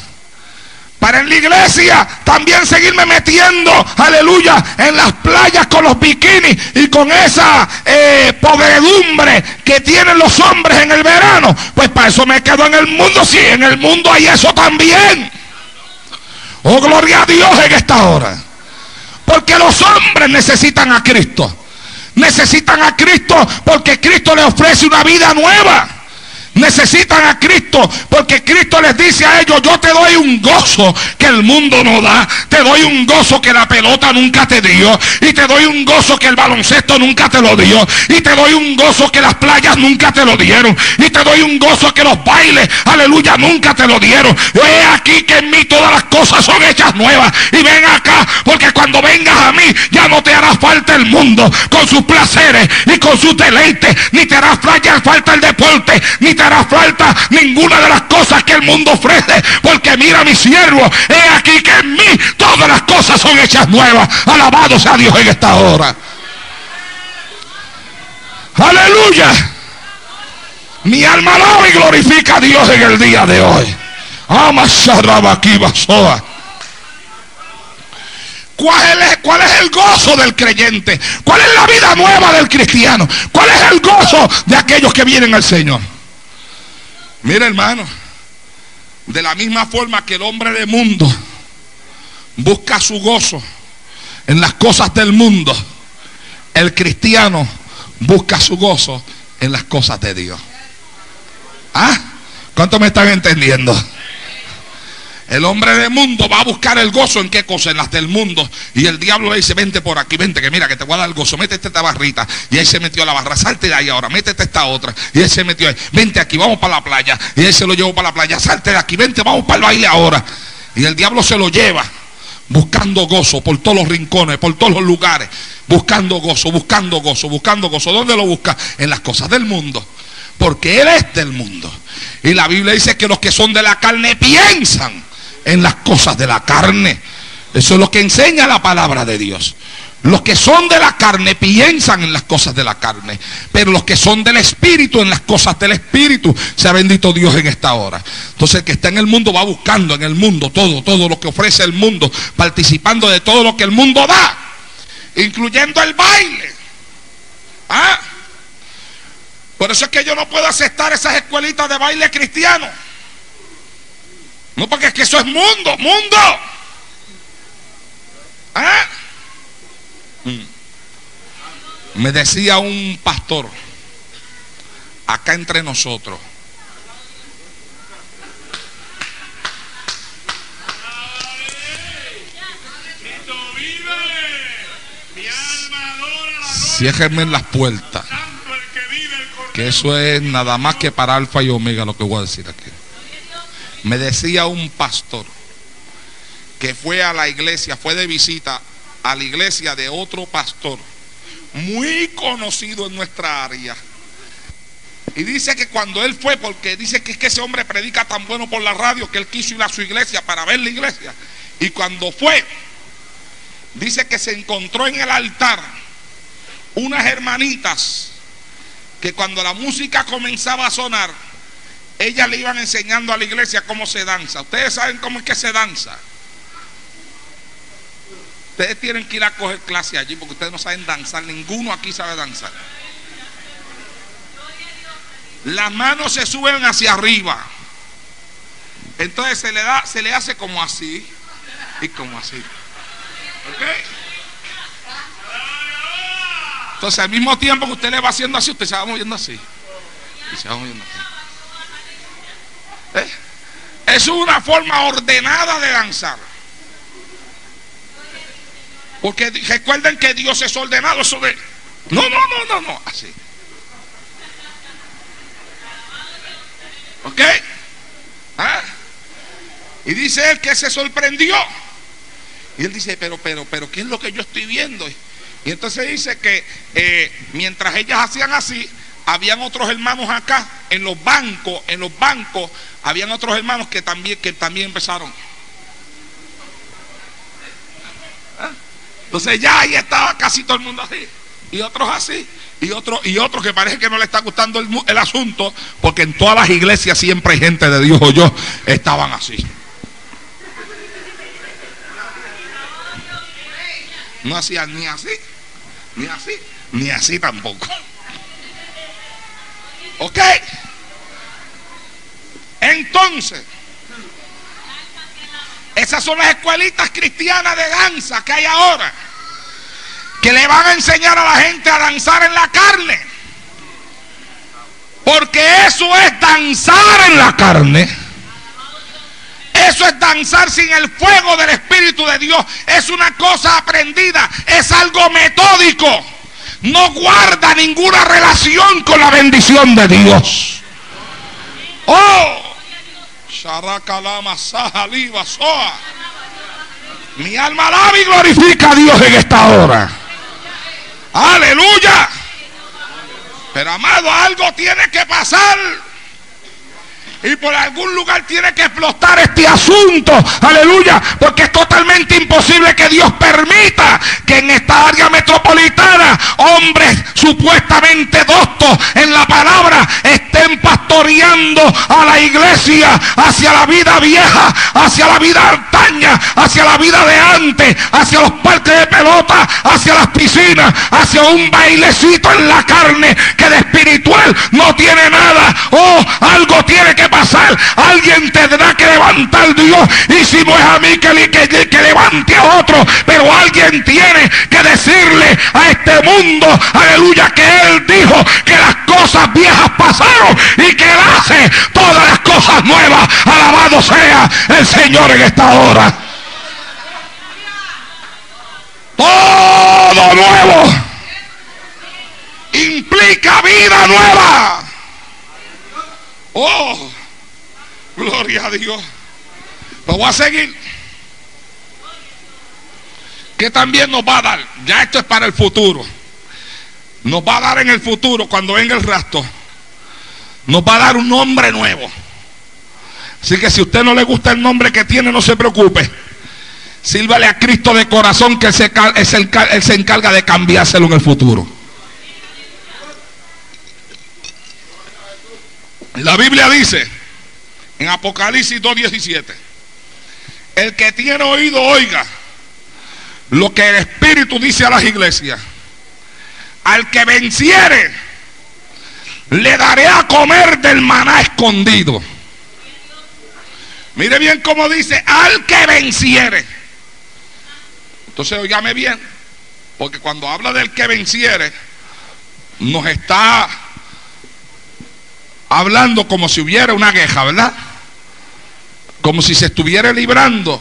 para en la iglesia también seguirme metiendo, aleluya, en las playas con los bikinis y con esa eh, que tienen los hombres en el verano, pues para eso me quedo en el mundo, si en el mundo hay eso también. Oh, gloria a Dios en esta hora. Porque los hombres necesitan a Cristo. Necesitan a Cristo porque Cristo les ofrece una vida nueva necesitan a Cristo porque Cristo les dice a ellos, yo te doy un gozo que el mundo no da, te doy un gozo que la pelota nunca te dio. Y te doy un gozo que el baloncesto nunca te lo dio. Y te doy un gozo que las playas nunca te lo dieron. Y te doy un gozo que los bailes, aleluya, nunca te lo dieron. He aquí que en mí todas las cosas son hechas nuevas. Y ven acá porque cuando vengas a mí ya no te hará falta el mundo con sus placeres y con sus deleites, ni te hará falta el deporte, ni te hará falta ninguna de las cosas que el mundo ofrece, porque mira mi siervo, he aquí que en mí todas las cosas son hechas nuevas. Alabado sea Dios en esta hora. Aleluya. Mi alma alaba y glorifica a Dios en el día de hoy. ¿Cuál es, ¿Cuál es el gozo del creyente? ¿Cuál es la vida nueva del cristiano? ¿Cuál es el gozo de aquellos que vienen al Señor? Mira hermano, de la misma forma que el hombre del mundo busca su gozo en las cosas del mundo, el cristiano busca su gozo en las cosas de Dios. ¿Ah? ¿Cuánto me están entendiendo? El hombre del mundo va a buscar el gozo en qué cosa, en las del mundo. Y el diablo le dice, vente por aquí, vente, que mira, que te voy a dar el gozo, métete esta barrita. Y ahí se metió a la barra, salte de ahí ahora, métete esta otra. Y él se metió ahí, vente aquí, vamos para la playa. Y él se lo llevó para la playa, salte de aquí, vente, vamos para el baile ahora. Y el diablo se lo lleva, buscando gozo por todos los rincones, por todos los lugares. Buscando gozo, buscando gozo, buscando gozo. ¿Dónde lo busca? En las cosas del mundo. Porque Él es del mundo. Y la Biblia dice que los que son de la carne piensan en las cosas de la carne. Eso es lo que enseña la palabra de Dios. Los que son de la carne piensan en las cosas de la carne, pero los que son del Espíritu en las cosas del Espíritu. Sea bendito Dios en esta hora. Entonces el que está en el mundo va buscando en el mundo todo, todo lo que ofrece el mundo, participando de todo lo que el mundo da, incluyendo el baile. ¿Ah? Por eso es que yo no puedo aceptar esas escuelitas de baile cristiano. No, porque es que eso es mundo, mundo. ¿Ah? Mm. Me decía un pastor, acá entre nosotros, Ciérrenme las puertas. Que eso es nada más que para alfa y omega lo que voy a decir aquí. Me decía un pastor que fue a la iglesia, fue de visita a la iglesia de otro pastor, muy conocido en nuestra área. Y dice que cuando él fue, porque dice que es que ese hombre predica tan bueno por la radio que él quiso ir a su iglesia para ver la iglesia. Y cuando fue, dice que se encontró en el altar unas hermanitas que cuando la música comenzaba a sonar, ellas le iban enseñando a la iglesia cómo se danza. Ustedes saben cómo es que se danza. Ustedes tienen que ir a coger clase allí porque ustedes no saben danzar. Ninguno aquí sabe danzar. Las manos se suben hacia arriba. Entonces se le da, se le hace como así y como así. ¿Ok? Entonces al mismo tiempo que usted le va haciendo así, usted se va moviendo así. Y se va moviendo así. Es una forma ordenada de danzar. Porque recuerden que Dios es ordenado. Eso no, no, no, no, no. Así. ¿Ok? ¿Ah? Y dice él que se sorprendió. Y él dice, pero, pero, pero, ¿qué es lo que yo estoy viendo? Y entonces dice que eh, mientras ellas hacían así, habían otros hermanos acá en los bancos, en los bancos, habían otros hermanos que también, que también empezaron. Entonces ya ahí estaba casi todo el mundo así. Y otros así. Y otros y otros que parece que no le está gustando el, el asunto. Porque en todas las iglesias siempre hay gente de Dios o yo. Estaban así. No hacían ni así, ni así, ni así tampoco. ¿Ok? Entonces, esas son las escuelitas cristianas de danza que hay ahora, que le van a enseñar a la gente a danzar en la carne. Porque eso es danzar en la carne. Eso es danzar sin el fuego del Espíritu de Dios. Es una cosa aprendida. Es algo metódico no guarda ninguna relación con la bendición de Dios. Oh, Mi alma alaba y glorifica a Dios en esta hora. Aleluya. Pero amado, algo tiene que pasar. Y por algún lugar tiene que explotar este asunto. Aleluya. Porque es totalmente imposible que Dios permita que en esta área metropolitana hombres supuestamente doctos en la palabra estén pastoreando a la iglesia hacia la vida vieja, hacia la vida antaña, hacia la vida de antes, hacia los parques de pelota, hacia las piscinas, hacia un bailecito en la carne que de espiritual no tiene nada. Oh, algo tiene que pasar. Alguien tendrá que levantar Dios. Y si no es a mí que, que, que levante a otro, pero alguien tiene que decirle a este mundo, aleluya, que Él dijo que las cosas viejas pasaron y que hace todas las cosas nuevas. Alabado sea el Señor en esta hora. Todo nuevo implica vida nueva. Oh, gloria a Dios. Lo voy a seguir. Que también nos va a dar. Ya esto es para el futuro. Nos va a dar en el futuro, cuando venga el rastro. Nos va a dar un nombre nuevo. Así que si a usted no le gusta el nombre que tiene, no se preocupe. Sírvale a Cristo de corazón que él se encarga de cambiárselo en el futuro. La Biblia dice en Apocalipsis 2.17, el que tiene oído oiga lo que el Espíritu dice a las iglesias. Al que venciere, le daré a comer del maná escondido. Mire bien cómo dice, al que venciere. Entonces, oígame bien, porque cuando habla del que venciere, nos está hablando como si hubiera una queja, ¿verdad? Como si se estuviera librando.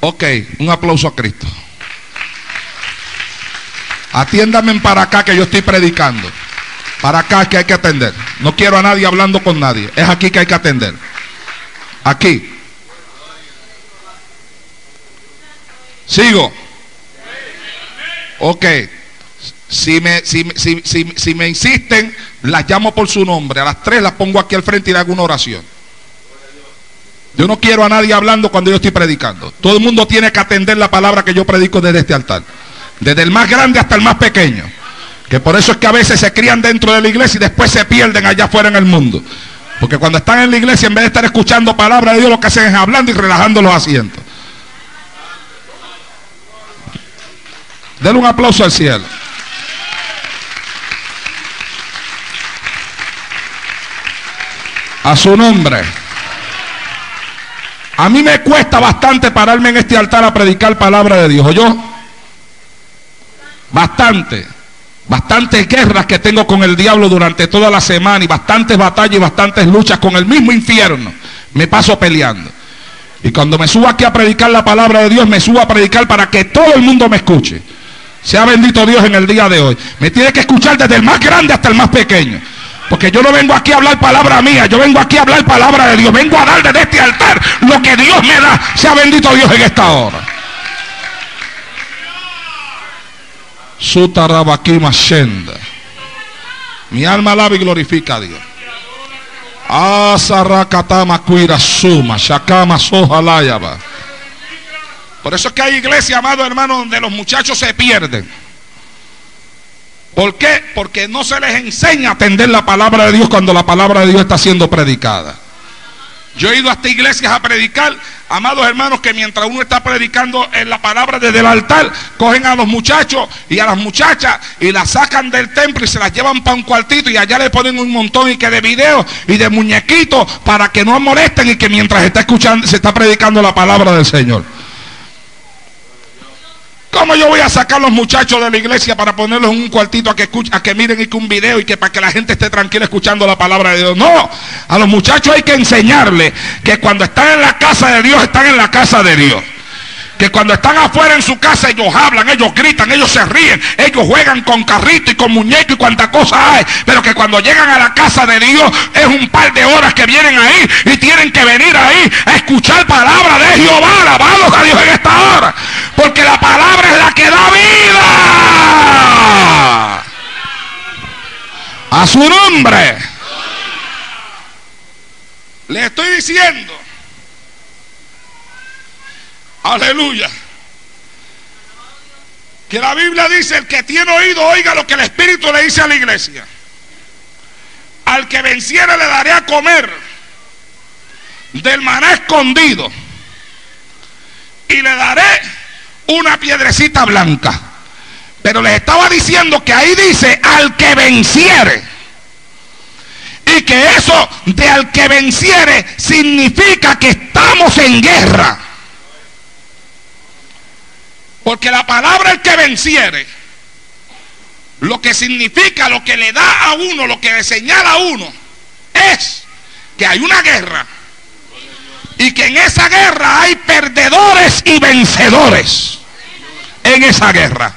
Ok, un aplauso a Cristo. Atiéndame para acá que yo estoy predicando. Para acá que hay que atender. No quiero a nadie hablando con nadie. Es aquí que hay que atender. Aquí. Sigo. Ok. Si me, si, si, si, me insisten, las llamo por su nombre. A las tres las pongo aquí al frente y le hago una oración. Yo no quiero a nadie hablando cuando yo estoy predicando. Todo el mundo tiene que atender la palabra que yo predico desde este altar. Desde el más grande hasta el más pequeño. Que por eso es que a veces se crían dentro de la iglesia y después se pierden allá afuera en el mundo. Porque cuando están en la iglesia, en vez de estar escuchando palabra de Dios, lo que hacen es hablando y relajando los asientos. Denle un aplauso al cielo. A su nombre. A mí me cuesta bastante pararme en este altar a predicar palabra de Dios. ¿Yo? Bastante. Bastantes guerras que tengo con el diablo durante toda la semana y bastantes batallas y bastantes luchas con el mismo infierno. Me paso peleando. Y cuando me subo aquí a predicar la palabra de Dios, me subo a predicar para que todo el mundo me escuche. Sea bendito Dios en el día de hoy. Me tiene que escuchar desde el más grande hasta el más pequeño. Porque yo no vengo aquí a hablar palabra mía, yo vengo aquí a hablar palabra de Dios. Vengo a dar desde este altar lo que Dios me da. Sea bendito Dios en esta hora. Mi alma alaba y glorifica a Dios. Asarakatama shakama. Por eso es que hay iglesia, amado hermano, donde los muchachos se pierden. ¿Por qué? Porque no se les enseña a atender la palabra de Dios cuando la palabra de Dios está siendo predicada. Yo he ido hasta iglesias a predicar, amados hermanos, que mientras uno está predicando en la palabra desde el altar, cogen a los muchachos y a las muchachas y las sacan del templo y se las llevan para un cuartito y allá le ponen un montón y que de videos y de muñequitos para que no molesten y que mientras está escuchando, se está predicando la palabra del Señor. ¿Cómo yo voy a sacar a los muchachos de la iglesia para ponerlos en un cuartito a que, escuchen, a que miren y que un video y que para que la gente esté tranquila escuchando la palabra de Dios? No, a los muchachos hay que enseñarles que cuando están en la casa de Dios, están en la casa de Dios. que cuando están afuera en su casa ellos hablan, ellos gritan, ellos se ríen, ellos juegan con carrito y con muñeco y cuanta cosa hay, pero que cuando llegan a la casa de Dios es un par de horas que vienen ahí y tienen que venir ahí a escuchar palabra de Jehová, alabados a Dios en esta hora, porque la palabra es la que da vida a su nombre. Le estoy diciendo Aleluya. Que la Biblia dice, el que tiene oído, oiga lo que el Espíritu le dice a la iglesia. Al que venciera le daré a comer del maná escondido. Y le daré una piedrecita blanca. Pero les estaba diciendo que ahí dice, al que venciere. Y que eso de al que venciere significa que estamos en guerra. Porque la palabra el que venciere, lo que significa, lo que le da a uno, lo que le señala a uno, es que hay una guerra. Y que en esa guerra hay perdedores y vencedores. En esa guerra.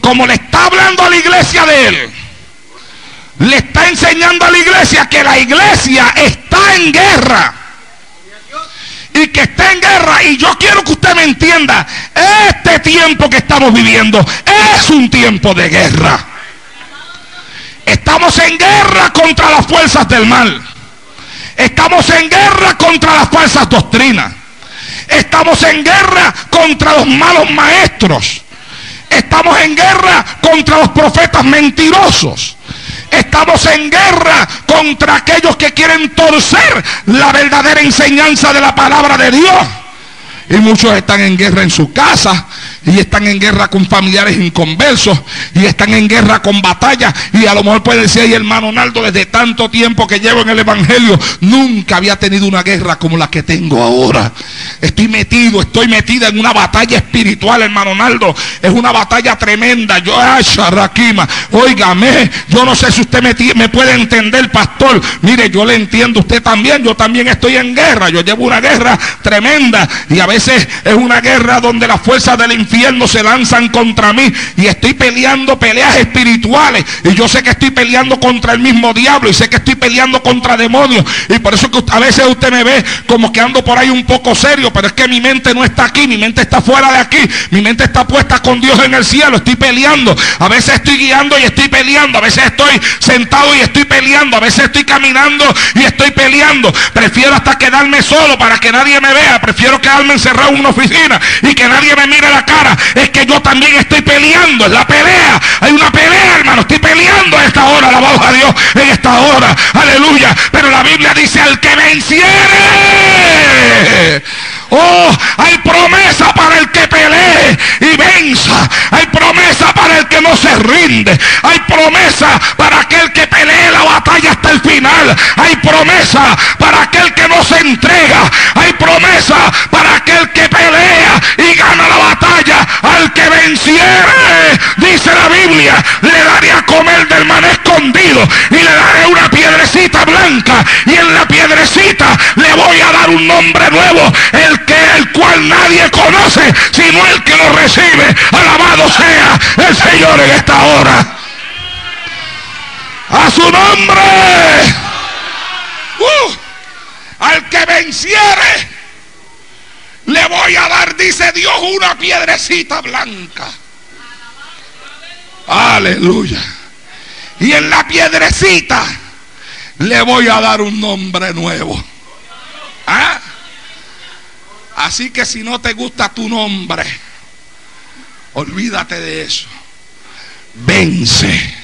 Como le está hablando a la iglesia de él. Le está enseñando a la iglesia que la iglesia está en guerra y que está en guerra. Y yo quiero que usted me entienda, este tiempo que estamos viviendo es un tiempo de guerra. Estamos en guerra contra las fuerzas del mal. Estamos en guerra contra las falsas doctrinas. Estamos en guerra contra los malos maestros. Estamos en guerra contra los profetas mentirosos. Estamos en guerra contra aquellos que quieren torcer la verdadera enseñanza de la palabra de Dios. Y muchos están en guerra en su casa y están en guerra con familiares inconversos y están en guerra con batallas y a lo mejor puede decir ahí hermano Naldo desde tanto tiempo que llevo en el evangelio nunca había tenido una guerra como la que tengo ahora. Estoy metido estoy metida en una batalla espiritual hermano Naldo. Es una batalla tremenda. Yo Rakima óigame yo no sé si usted me, puede entender pastor. Mire yo le entiendo usted también yo también estoy en guerra yo llevo una guerra tremenda y a veces es una guerra donde la fuerza del infierno se lanzan contra mí. Y estoy peleando peleas espirituales. Y yo sé que estoy peleando contra el mismo diablo. Y sé que estoy peleando contra demonios. Y por eso que a veces usted me ve como que ando por ahí un poco serio, pero es que mi mente no está aquí, mi mente está fuera de aquí, mi mente está puesta con Dios en el cielo, estoy peleando, a veces estoy guiando y estoy peleando, a veces estoy sentado y estoy peleando, a veces estoy caminando y estoy peleando, prefiero hasta quedarme solo para que nadie me vea, prefiero quedarme encerrado en una oficina y que nadie me mire la cara es que yo también estoy peleando, es la pelea. Hay una pelea, hermano, estoy peleando a esta hora, alabado a Dios en esta hora, aleluya. Pero la Biblia dice al que venciere. Oh, hay promesa para el que pelee y venza. Hay promesa para el que no se rinde. Hay promesa para aquel que pelee la batalla hasta el final. Hay promesa para aquel que no se entrega. Hay promesa para aquel que pelea y gana la batalla. Al que venciere, dice le daré a comer del maná escondido y le daré una piedrecita blanca y en la piedrecita le voy a dar un nombre nuevo. El que el cual nadie conoce, sino el que lo recibe. Alabado sea el Señor en esta hora. A su nombre. Uh, al que venciere, le voy a dar, dice Dios, una piedrecita blanca. Aleluya. Y en la piedrecita le voy a dar un nombre nuevo. ¿Ah? Así que si no te gusta tu nombre, olvídate de eso. Vence.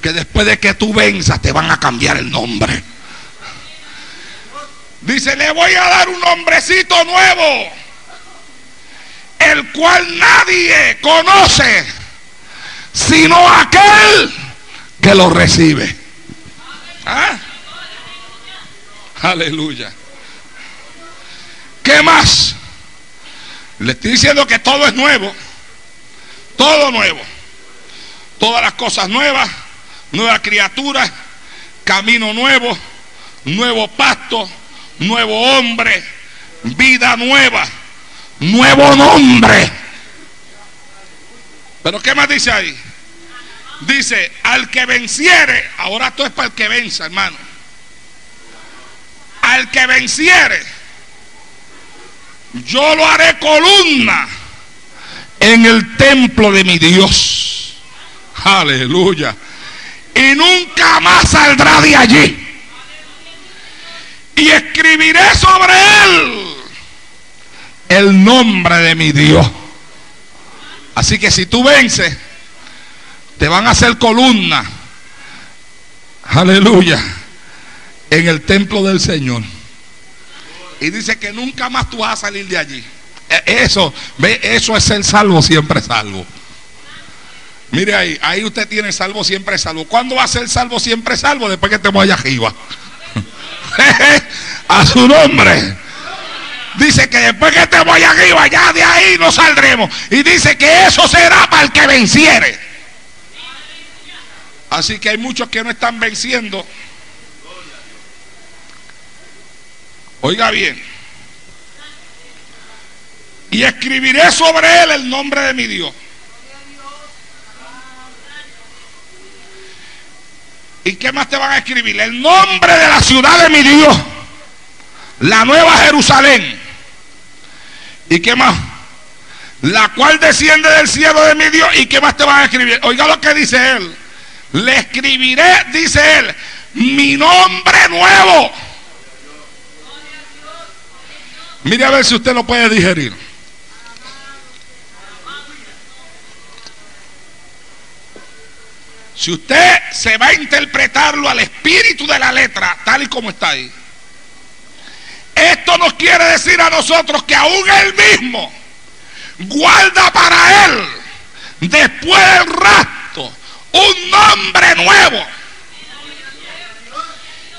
Que después de que tú venzas te van a cambiar el nombre. Dice, le voy a dar un nombrecito nuevo, el cual nadie conoce, sino aquel que lo recibe. ¿Ah? Aleluya. ¿Qué más? Le estoy diciendo que todo es nuevo. Todo nuevo. Todas las cosas nuevas, nueva criatura, camino nuevo, nuevo pacto, nuevo hombre, vida nueva, nuevo nombre. Pero ¿qué más dice ahí? Dice, al que venciere, ahora esto es para el que venza, hermano. Al que venciere, yo lo haré columna en el templo de mi Dios. Aleluya. Y nunca más saldrá de allí. Y escribiré sobre él el nombre de mi Dios. Así que si tú vences, te van a hacer columna. Aleluya. En el templo del Señor. Y dice que nunca más tú vas a salir de allí. E, eso, ve, eso es ser salvo, siempre salvo. Mire ahí, ahí usted tiene salvo, siempre salvo. ¿Cuándo va a ser salvo, siempre salvo? Después que te vaya arriba. (laughs) a su nombre. Dice que después que te voy arriba, ya de ahí no saldremos. Y dice que eso será para el que venciere. Así que hay muchos que no están venciendo. Oiga bien. Y escribiré sobre él el nombre de mi Dios. ¿Y qué más te van a escribir? El nombre de la ciudad de mi Dios. La nueva Jerusalén. ¿Y qué más? La cual desciende del cielo de mi Dios. ¿Y qué más te van a escribir? Oiga lo que dice él. Le escribiré, dice él, mi nombre nuevo. Mire a ver si usted lo puede digerir. Si usted se va a interpretarlo al espíritu de la letra, tal y como está ahí, nos quiere decir a nosotros que aún él mismo guarda para él, después del rapto, un nombre nuevo.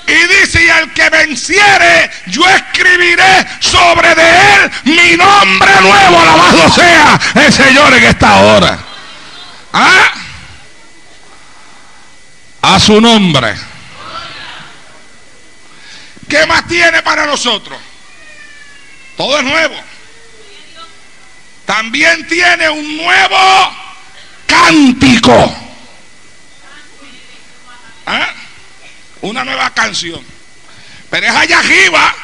Y dice, y al que venciere, yo escribiré sobre de él mi nombre nuevo. Alabado sea el Señor en esta hora. ¿Ah? A su nombre. ¿Qué más tiene para nosotros? Todo es nuevo. También tiene un nuevo cántico. ¿Ah? Una nueva canción. Pero es allá arriba,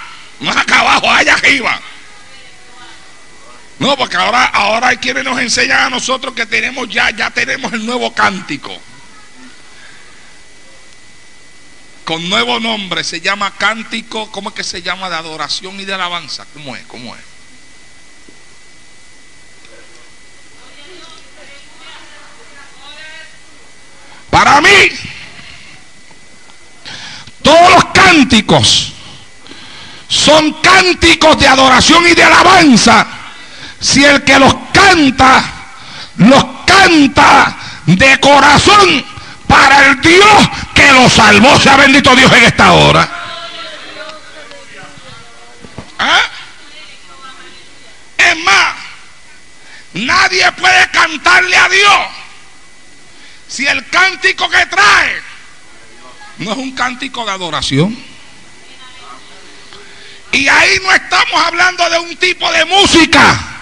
no es acá abajo, allá arriba. No, porque ahora, ahora hay quienes nos enseñan a nosotros que tenemos ya, ya tenemos el nuevo cántico. Con nuevo nombre, se llama cántico, ¿cómo es que se llama? De adoración y de alabanza. ¿Cómo es? ¿Cómo es? Para mí, todos los cánticos son cánticos de adoración y de alabanza. Si el que los canta, los canta de corazón para el Dios que lo salvó. Sea bendito Dios en esta hora. ¿Ah? Es más, nadie puede cantarle a Dios si el cántico que trae no es un cántico de adoración. Y ahí no estamos hablando de un tipo de música.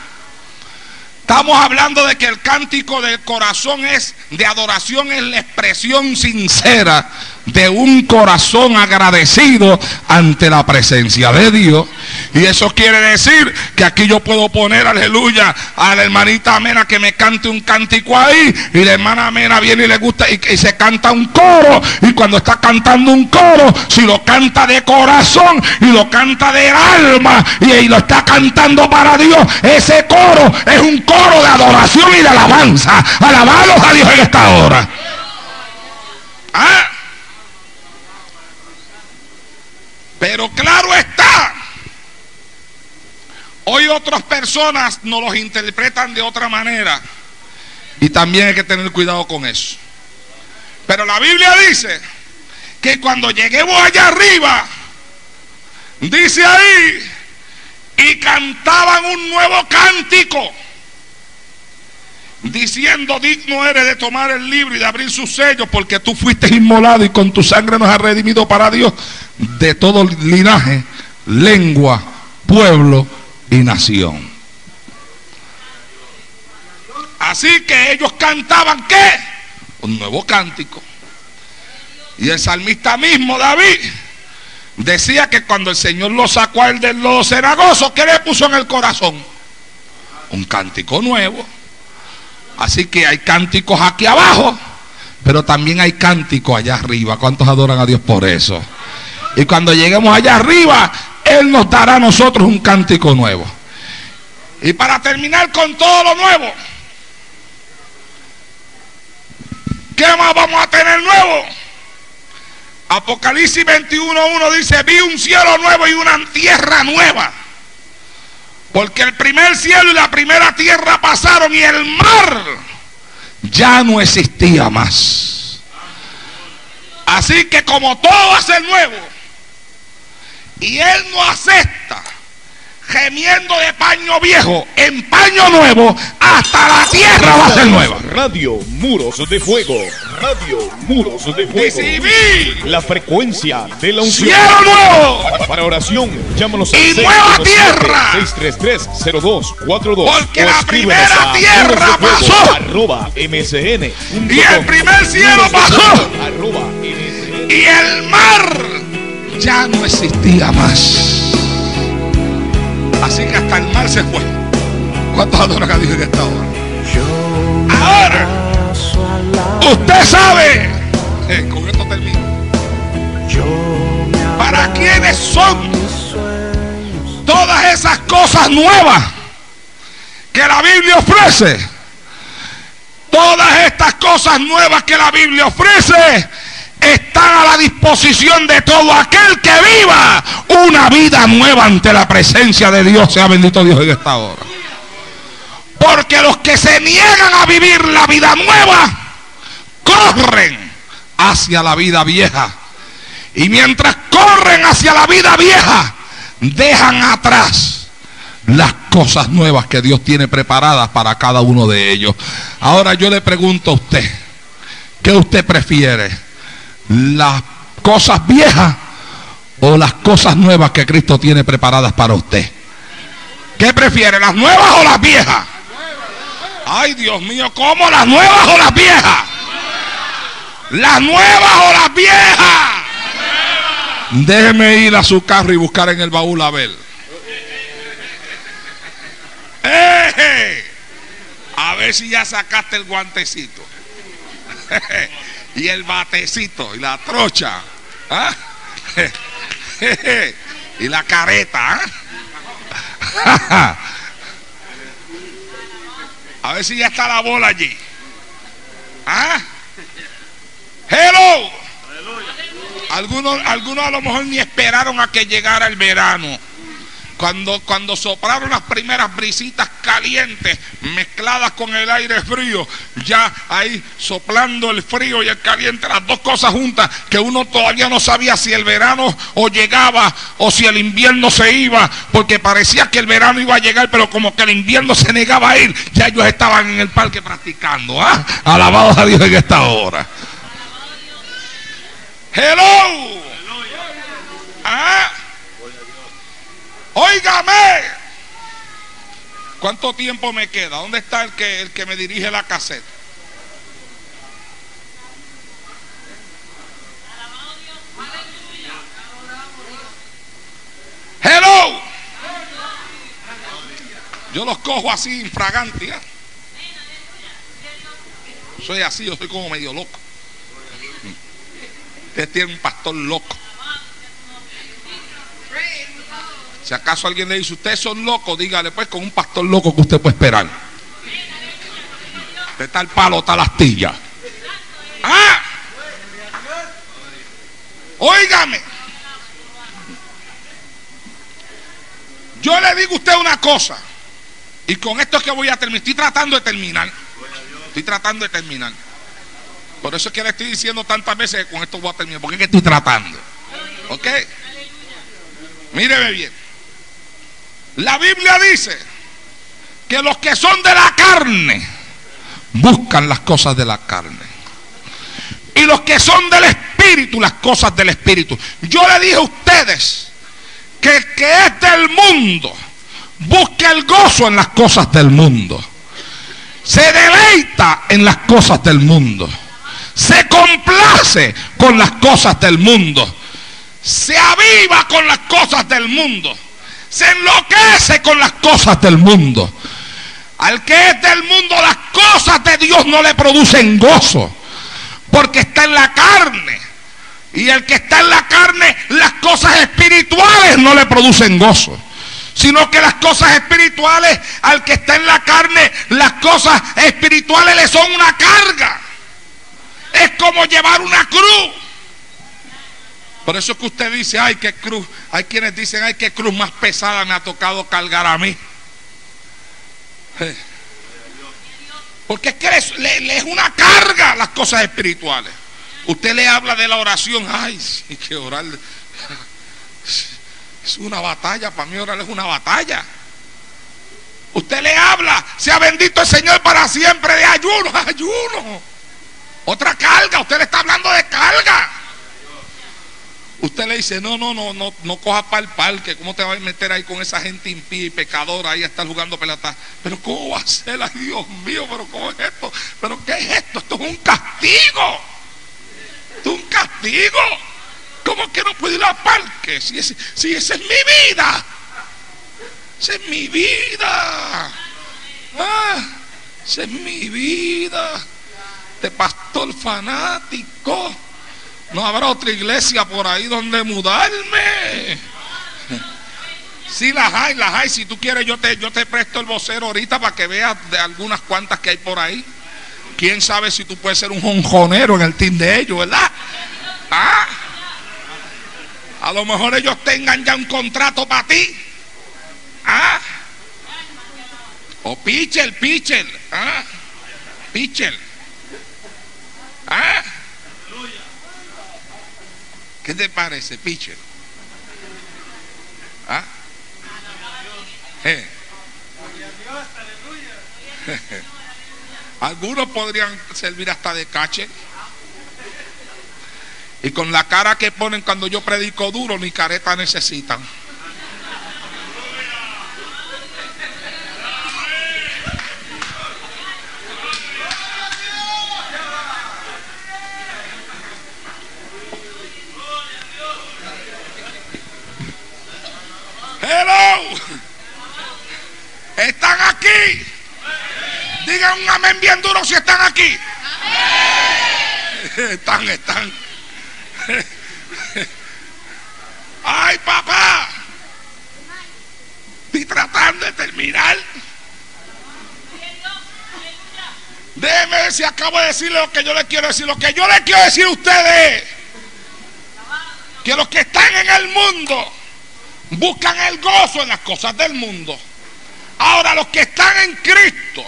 Estamos hablando de que el cántico del corazón es de adoración, es la expresión sincera de un corazón agradecido ante la presencia de Dios. Y eso quiere decir que aquí yo puedo poner, aleluya, a la hermanita Amena que me cante un cántico ahí. Y la hermana Amena viene y le gusta y, se canta un coro. Y cuando está cantando un coro, si lo canta de corazón y lo canta del alma y, y lo está cantando para Dios, ese coro es un coro de adoración y de alabanza. Alabados a Dios en esta hora. ¿Ah? Pero claro está, hoy otras personas nos los interpretan de otra manera. Y también hay que tener cuidado con eso. Pero la Biblia dice que cuando lleguemos allá arriba, dice ahí, y cantaban un nuevo cántico, diciendo, digno eres de tomar el libro y de abrir sus sellos, porque tú fuiste inmolado y con tu sangre nos has redimido para Dios de todo linaje, lengua, pueblo y nación. Así que ellos cantaban qué? Un nuevo cántico. Y el salmista mismo, David, decía que cuando el Señor lo sacó a él del lodo cenagoso, ¿qué le puso en el corazón? Un cántico nuevo. Así que hay cánticos aquí abajo, pero también hay cánticos allá arriba. ¿Cuántos adoran a Dios por eso? Y cuando lleguemos allá arriba, Él nos dará a nosotros un cántico nuevo. Y para terminar con todo lo nuevo, ¿qué más vamos a tener nuevo? Apocalipsis 21.1 dice, vi un cielo nuevo y una tierra nueva. Porque el primer cielo y la primera tierra pasaron y el mar ya no existía más. Así que como todo va a ser nuevo y él no acepta gemiendo de paño viejo en paño nuevo, hasta la tierra va a ser nueva. Radio Muros de Fuego. Radio Muros de Fuego. Recibí La frecuencia de la unción. cielo nuevo. Para oración, llámanos al Y nueva tierra. 633-0242. Porque la primera a tierra fuego pasó. Arroba MSN. Y el primer cielo pasó. Arroba MSN. Y el mar ya no existía más. Así que hasta el mar se fue. ¿Cuántos adoran a Dios en esta hora? Ahora, usted sabe. Eh, con esto termino. ¿Para quiénes son todas esas cosas nuevas que la Biblia ofrece? Todas estas cosas nuevas que la Biblia ofrece están a la disposición de todo aquel que viva una vida nueva ante la presencia de Dios. Sea bendito Dios en esta hora. Porque los que se niegan a vivir la vida nueva, corren hacia la vida vieja. Y mientras corren hacia la vida vieja, dejan atrás las cosas nuevas que Dios tiene preparadas para cada uno de ellos. Ahora yo le pregunto a usted, ¿qué usted prefiere? ¿Las cosas viejas o las cosas nuevas que Cristo tiene preparadas para usted? ¿Qué prefiere, las nuevas o las viejas? Ay, Dios mío, ¿cómo las nuevas o las viejas? ¿Las nuevas o las viejas? Déjeme ir a su carro y buscar en el baúl a ver. A ver si ya sacaste el guantecito. (laughs) y el batecito y la trocha. ¿ah? (laughs) y la careta. ¿ah? (laughs) A ver si ya está la bola allí. ¿Ah? Hello. Algunos, algunos a lo mejor ni esperaron a que llegara el verano. Cuando, cuando soplaron las primeras brisitas calientes mezcladas con el aire frío, ya ahí soplando el frío y el caliente, las dos cosas juntas, que uno todavía no sabía si el verano o llegaba o si el invierno se iba, porque parecía que el verano iba a llegar, pero como que el invierno se negaba a ir, ya ellos estaban en el parque practicando. ¿ah? Alabados a Dios en esta hora. Hello. ¿Ah? Óigame. ¿Cuánto tiempo me queda? ¿Dónde está el que, el que me dirige la caseta? Hello. Yo los cojo así infraganti. ¿eh? Soy así, yo soy como medio loco. Usted tiene un pastor loco. Si acaso alguien le dice, ustedes son locos, dígale pues con un pastor loco que usted puede esperar. De tal palo, tal astilla. ¡Ah! Óigame. Yo le digo a usted una cosa. Y con esto es que voy a terminar. Estoy tratando de terminar. Estoy tratando de terminar. Por eso es que le estoy diciendo tantas veces que con esto voy a terminar. Porque es que estoy tratando. ¿Ok? Míreme bien. La Biblia dice que los que son de la carne buscan las cosas de la carne. Y los que son del espíritu, las cosas del espíritu. Yo le dije a ustedes que el que es del mundo busca el gozo en las cosas del mundo. Se deleita en las cosas del mundo. Se complace con las cosas del mundo. Se aviva con las cosas del mundo. Se enloquece con las cosas del mundo. Al que es del mundo las cosas de Dios no le producen gozo. Porque está en la carne. Y el que está en la carne, las cosas espirituales no le producen gozo. Sino que las cosas espirituales, al que está en la carne, las cosas espirituales le son una carga. Es como llevar una cruz. Por eso es que usted dice, ay, qué cruz. Hay quienes dicen, ay, qué cruz más pesada me ha tocado cargar a mí. Porque es que le, es una carga las cosas espirituales. Usted le habla de la oración, ay, sí, que orar. Es una batalla, para mí orar es una batalla. Usted le habla, sea bendito el Señor para siempre, de ayuno, ayuno. Otra carga, usted le está hablando de carga. Usted le dice, no, no, no, no, no coja para el parque. ¿Cómo te vas a meter ahí con esa gente impía y pecadora ahí a estar jugando pelota? Pero ¿cómo va a ser? Dios mío, pero ¿cómo es esto? ¿Pero qué es esto? Esto es un castigo. Esto es un castigo. ¿Cómo que no puedo ir al parque? Si, si esa es mi vida. Esa es mi vida. Ah, esa es mi vida. De pastor fanático. No habrá otra iglesia por ahí donde mudarme. Sí, las hay, las hay. Si tú quieres, yo te, yo te presto el vocero ahorita para que veas de algunas cuantas que hay por ahí. Quién sabe si tú puedes ser un jonjonero en el team de ellos, ¿verdad? ¿Ah? A lo mejor ellos tengan ya un contrato para ti. ¿Ah? O pitcher, pitcher. ¿Ah? Pitcher. ¿Ah? ¿Qué te parece, pitcher? ¿Ah? Eh. (laughs) Algunos podrían servir hasta de cache. Y con la cara que ponen cuando yo predico duro, ni careta necesitan. Hello. Están aquí. Digan un amén bien duro si están aquí. Están, están. Ay, papá. Estoy tratando de terminar. Déjeme ver si acabo de decirle lo que yo le quiero decir. Lo que yo le quiero decir a ustedes que los que están en el mundo buscan el gozo en las cosas del mundo. Ahora los que están en Cristo,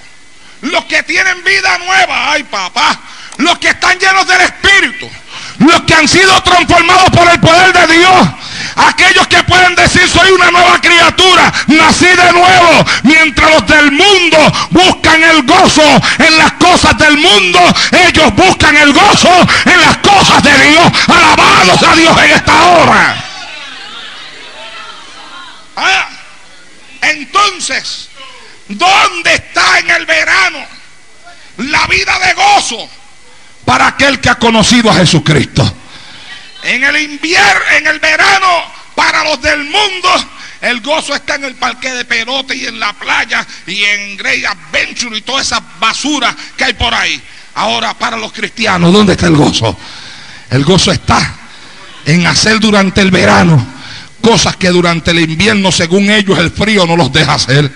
los que tienen vida nueva, ay papá, los que están llenos del Espíritu, los que han sido transformados por el poder de Dios, aquellos que pueden decir soy una nueva criatura, nací de nuevo, mientras los del mundo buscan el gozo en las cosas del mundo, ellos buscan el gozo en las cosas de Dios. Alabados a Dios en esta hora. Ah, entonces, ¿dónde está en el verano la vida de gozo para aquel que ha conocido a Jesucristo? En el invierno, en el verano, para los del mundo, el gozo está en el parque de pelote y en la playa y en Grey Adventure y toda esa basura que hay por ahí. Ahora, para los cristianos, ¿dónde está el gozo? El gozo está en hacer durante el verano cosas que durante el invierno, según ellos, el frío no los deja hacer.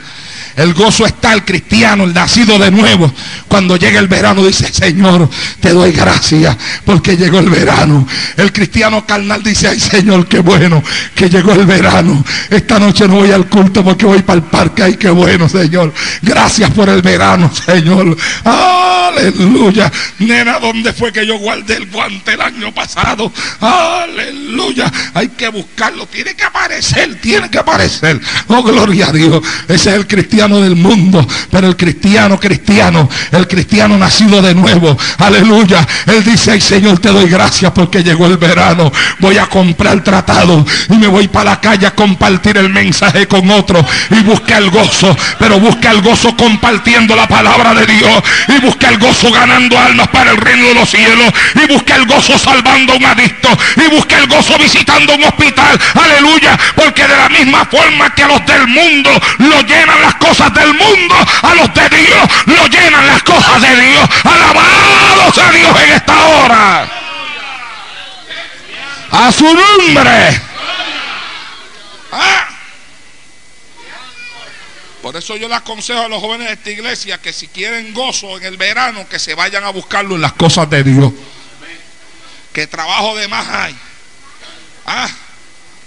El gozo está el cristiano, el nacido de nuevo. Cuando llega el verano dice, Señor, te doy gracias porque llegó el verano. El cristiano carnal dice, ay Señor, qué bueno que llegó el verano. Esta noche no voy al culto porque voy para el parque. Ay, qué bueno, Señor. Gracias por el verano, Señor. Aleluya. Nena, ¿dónde fue que yo guardé el guante el año pasado? Aleluya. Hay que buscarlo. Tiene que aparecer, tiene que aparecer. Oh, gloria a Dios. Ese es el cristiano del mundo. Pero el cristiano, cristiano, el cristiano nacido de nuevo. Aleluya. Él dice, ay Señor, te doy gracias porque llegó el verano. Voy a comprar tratado y me voy para la calle a compartir el mensaje con otro. Y busca el gozo. Pero busca el gozo compartiendo la palabra de Dios. Y busca el gozo ganando almas para el reino de los cielos. Y busca el gozo salvando a un adicto. Y busca el gozo visitando un hospital. Aleluya. Porque de la misma forma que a los del mundo lo llenan las cosas del mundo, a los de Dios lo llenan las cosas de Dios. Alabados a Dios en esta hora. A su nombre. Ah. Por eso yo le aconsejo a los jóvenes de esta iglesia que si quieren gozo en el verano, que se vayan a buscarlo en las cosas de Dios. Que trabajo de más hay. Ah,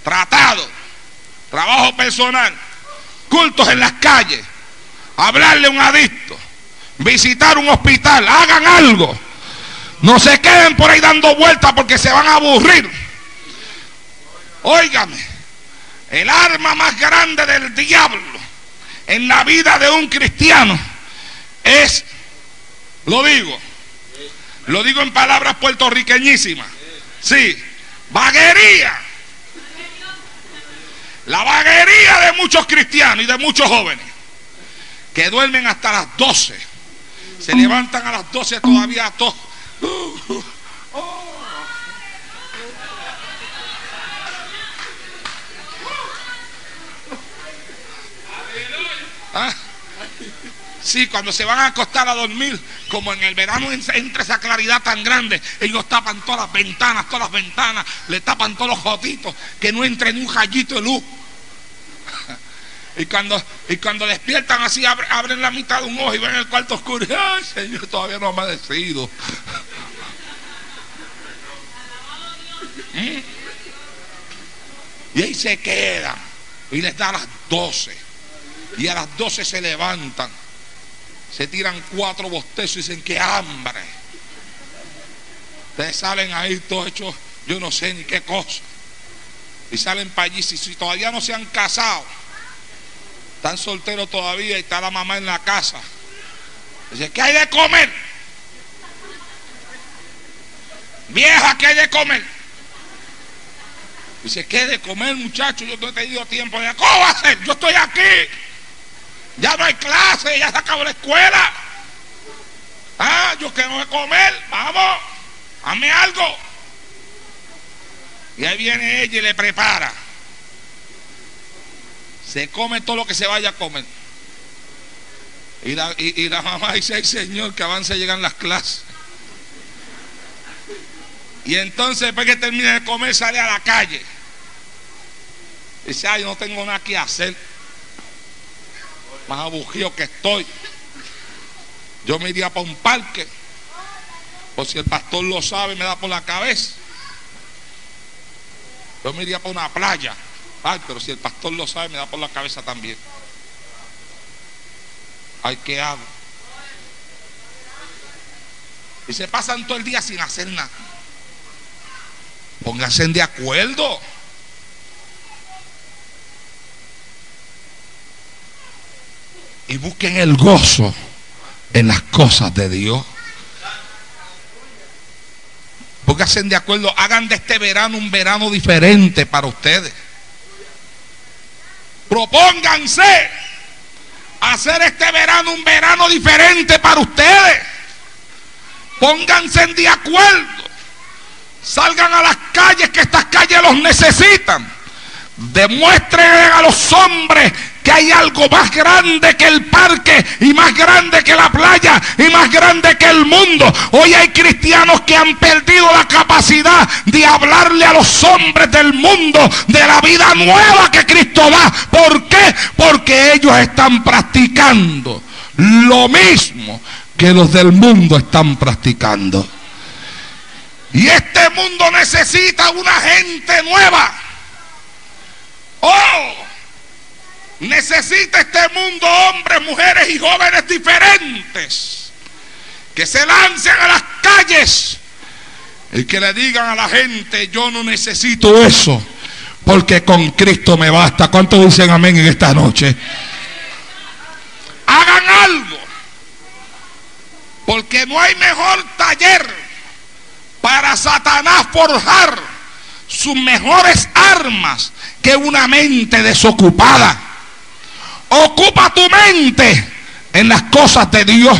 tratado, trabajo personal, cultos en las calles, hablarle a un adicto, visitar un hospital, hagan algo. No se queden por ahí dando vueltas porque se van a aburrir. Óigame, el arma más grande del diablo en la vida de un cristiano es, lo digo, lo digo en palabras puertorriqueñísimas, sí, vaguería. La vaguería de muchos cristianos y de muchos jóvenes que duermen hasta las 12, se levantan a las 12 todavía todos. ¿Ah? Sí, cuando se van a acostar a dormir, como en el verano entra esa claridad tan grande, ellos tapan todas las ventanas, todas las ventanas, le tapan todos los jotitos, que no entre ni un rayito de luz. Y cuando, y cuando despiertan así, abren, la mitad de un ojo y ven el cuarto oscuro. (laughs) Ay, Señor, todavía no ha amanecido. ¿Mm? Y ahí se quedan. Y les da las 12. Y a las 12 se levantan. Se tiran cuatro bostezos y dicen que hambre. Ustedes salen ahí todos hechos, yo no sé ni qué cosa. Y salen para allí. Si, si todavía no se han casado, están solteros todavía y está la mamá en la casa. Dice, ¿qué hay de comer? Vieja, ¿qué hay de comer? Dice, ¿qué hay de comer, muchacho? Yo no he tenido tiempo de... ¿Cómo va a ser? Yo estoy aquí. Ya no hay clase, ya se acabó la escuela. Ah, yo quiero comer, vamos, hazme algo. Y ahí viene ella y le prepara. Se come todo lo que se vaya a comer. Y la, y, la mamá dice, ay Señor, que avance llegan las clases. Y entonces después que termine de comer sale a la calle. Dice, ay, no tengo nada que hacer más abugido que estoy. Yo me iría para un parque. O si el pastor lo sabe, me da por la cabeza. Yo me iría para una playa. Ay, pero si el pastor lo sabe, me da por la cabeza también. Ay, ¿qué hago? Y se pasan todo el día sin hacer nada. Pónganse de acuerdo. Y busquen el gozo en las cosas de Dios. Pónganse de acuerdo, hagan de este verano un verano diferente para ustedes. Propónganse hacer este verano un verano diferente para ustedes. Pónganse de acuerdo. Salgan a las calles que estas calles los necesitan. Demuestren a los hombres que hay algo más grande que el parque y más grande que la playa y más grande que el mundo. Hoy hay cristianos que han perdido la capacidad de hablarle a los hombres del mundo de la vida nueva que Cristo da. ¿Por qué? Porque ellos están practicando lo mismo que los del mundo están practicando. Y este mundo necesita una gente nueva. Oh, necesita este mundo hombres, mujeres y jóvenes diferentes Que se lancen a las calles y que le digan a la gente, yo no necesito eso, porque con Cristo me basta. ¿Cuántos dicen amén en esta noche? Hagan algo, porque no hay mejor taller para Satanás forjar sus mejores armas que una mente desocupada. Ocupa tu mente en las cosas de Dios.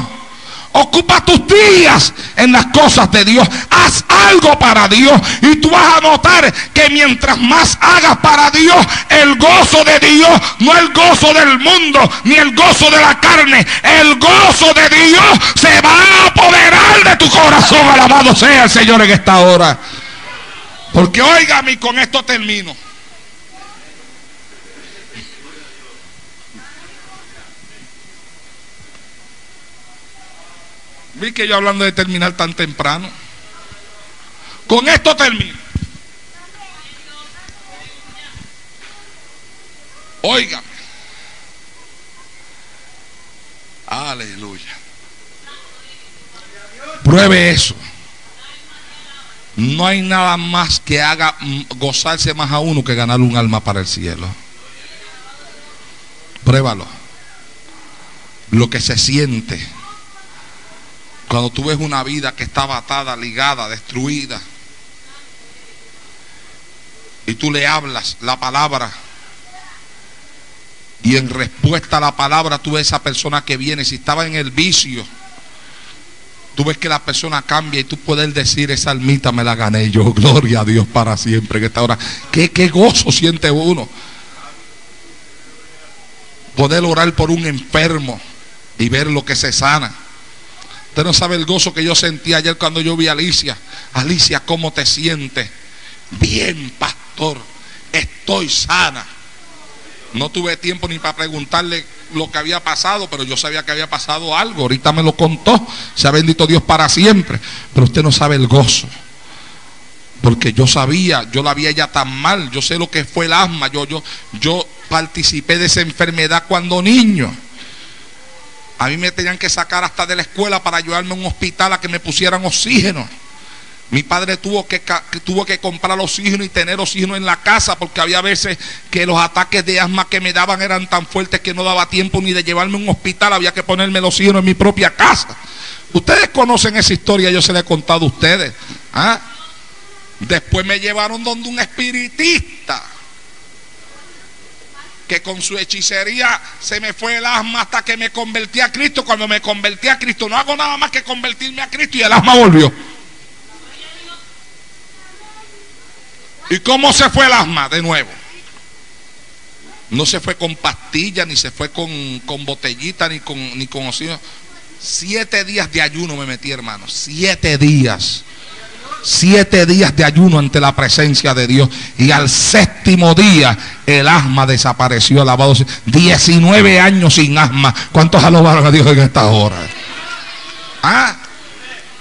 Ocupa tus días en las cosas de Dios. Haz algo para Dios. Y tú vas a notar que mientras más hagas para Dios, el gozo de Dios, no el gozo del mundo, ni el gozo de la carne, el gozo de Dios se va a apoderar de tu corazón. Alabado sea el Señor en esta hora. Porque óigame y con esto termino. Vi que yo hablando de terminar tan temprano. Con esto termino. Óigame. Aleluya. Pruebe eso. No hay nada más que haga gozarse más a uno que ganar un alma para el cielo. Pruébalo. Lo que se siente cuando tú ves una vida que estaba atada, ligada, destruida, y tú le hablas la palabra, y en respuesta a la palabra tú ves a esa persona que viene, si estaba en el vicio, tú ves que la persona cambia y tú puedes decir, esa almita me la gané yo, (laughs) gloria a Dios para siempre en esta hora. ¿Qué, qué gozo siente uno? Poder orar por un enfermo y ver lo que se sana. Usted no sabe el gozo que yo sentí ayer cuando yo vi a Alicia. Alicia, ¿cómo te sientes? Bien, pastor. Estoy sana. No tuve tiempo ni para preguntarle lo que había pasado, pero yo sabía que había pasado algo. Ahorita me lo contó. Se ha bendito Dios para siempre. Pero usted no sabe el gozo. Porque yo sabía, yo la vi ella tan mal. Yo sé lo que fue el asma. Yo, yo, yo participé de esa enfermedad cuando niño. A mí me tenían que sacar hasta de la escuela para llevarme a un hospital a que me pusieran oxígeno. Mi padre tuvo que, tuvo que comprar oxígeno y tener oxígeno en la casa porque había veces que los ataques de asma que me daban eran tan fuertes que no daba tiempo ni de llevarme a un hospital, había que ponerme el oxígeno en mi propia casa. Ustedes conocen esa historia, yo se la he contado a ustedes. ¿ah? Después me llevaron donde un espiritista que con su hechicería se me fue el asma hasta que me convertí a Cristo. Cuando me convertí a Cristo, no hago nada más que convertirme a Cristo y el asma volvió. ¿Y cómo se fue el asma de nuevo? No se fue con pastillas, ni se fue con, con botellita, ni con, ni con. Siete días de ayuno me metí, hermano. Siete días. Siete días de ayuno ante la presencia de Dios. Y al séptimo día el asma desapareció. Alabado. 19 años sin asma. ¿Cuántos alabaron a Dios en esta hora? Ah.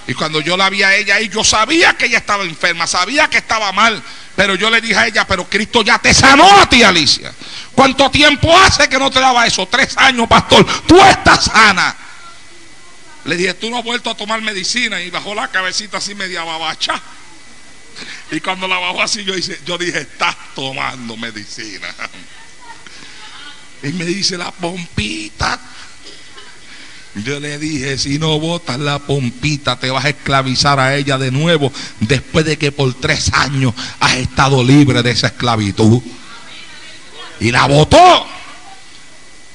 Y cuando yo la vi a ella ahí, yo sabía que ella estaba enferma, sabía que estaba mal. Pero yo le dije a ella, pero Cristo ya te sanó a ti, Alicia. ¿Cuánto tiempo hace que no te daba eso? Tres años, pastor. Tú estás sana. Le dije, tú no has vuelto a tomar medicina. Y bajó la cabecita así media babacha. Y cuando la bajó así, yo, yo dije, estás tomando medicina. Y me dice, la pompita. Yo le dije, si no botas la pompita, te vas a esclavizar a ella de nuevo después de que por tres años has estado libre de esa esclavitud. Y la botó.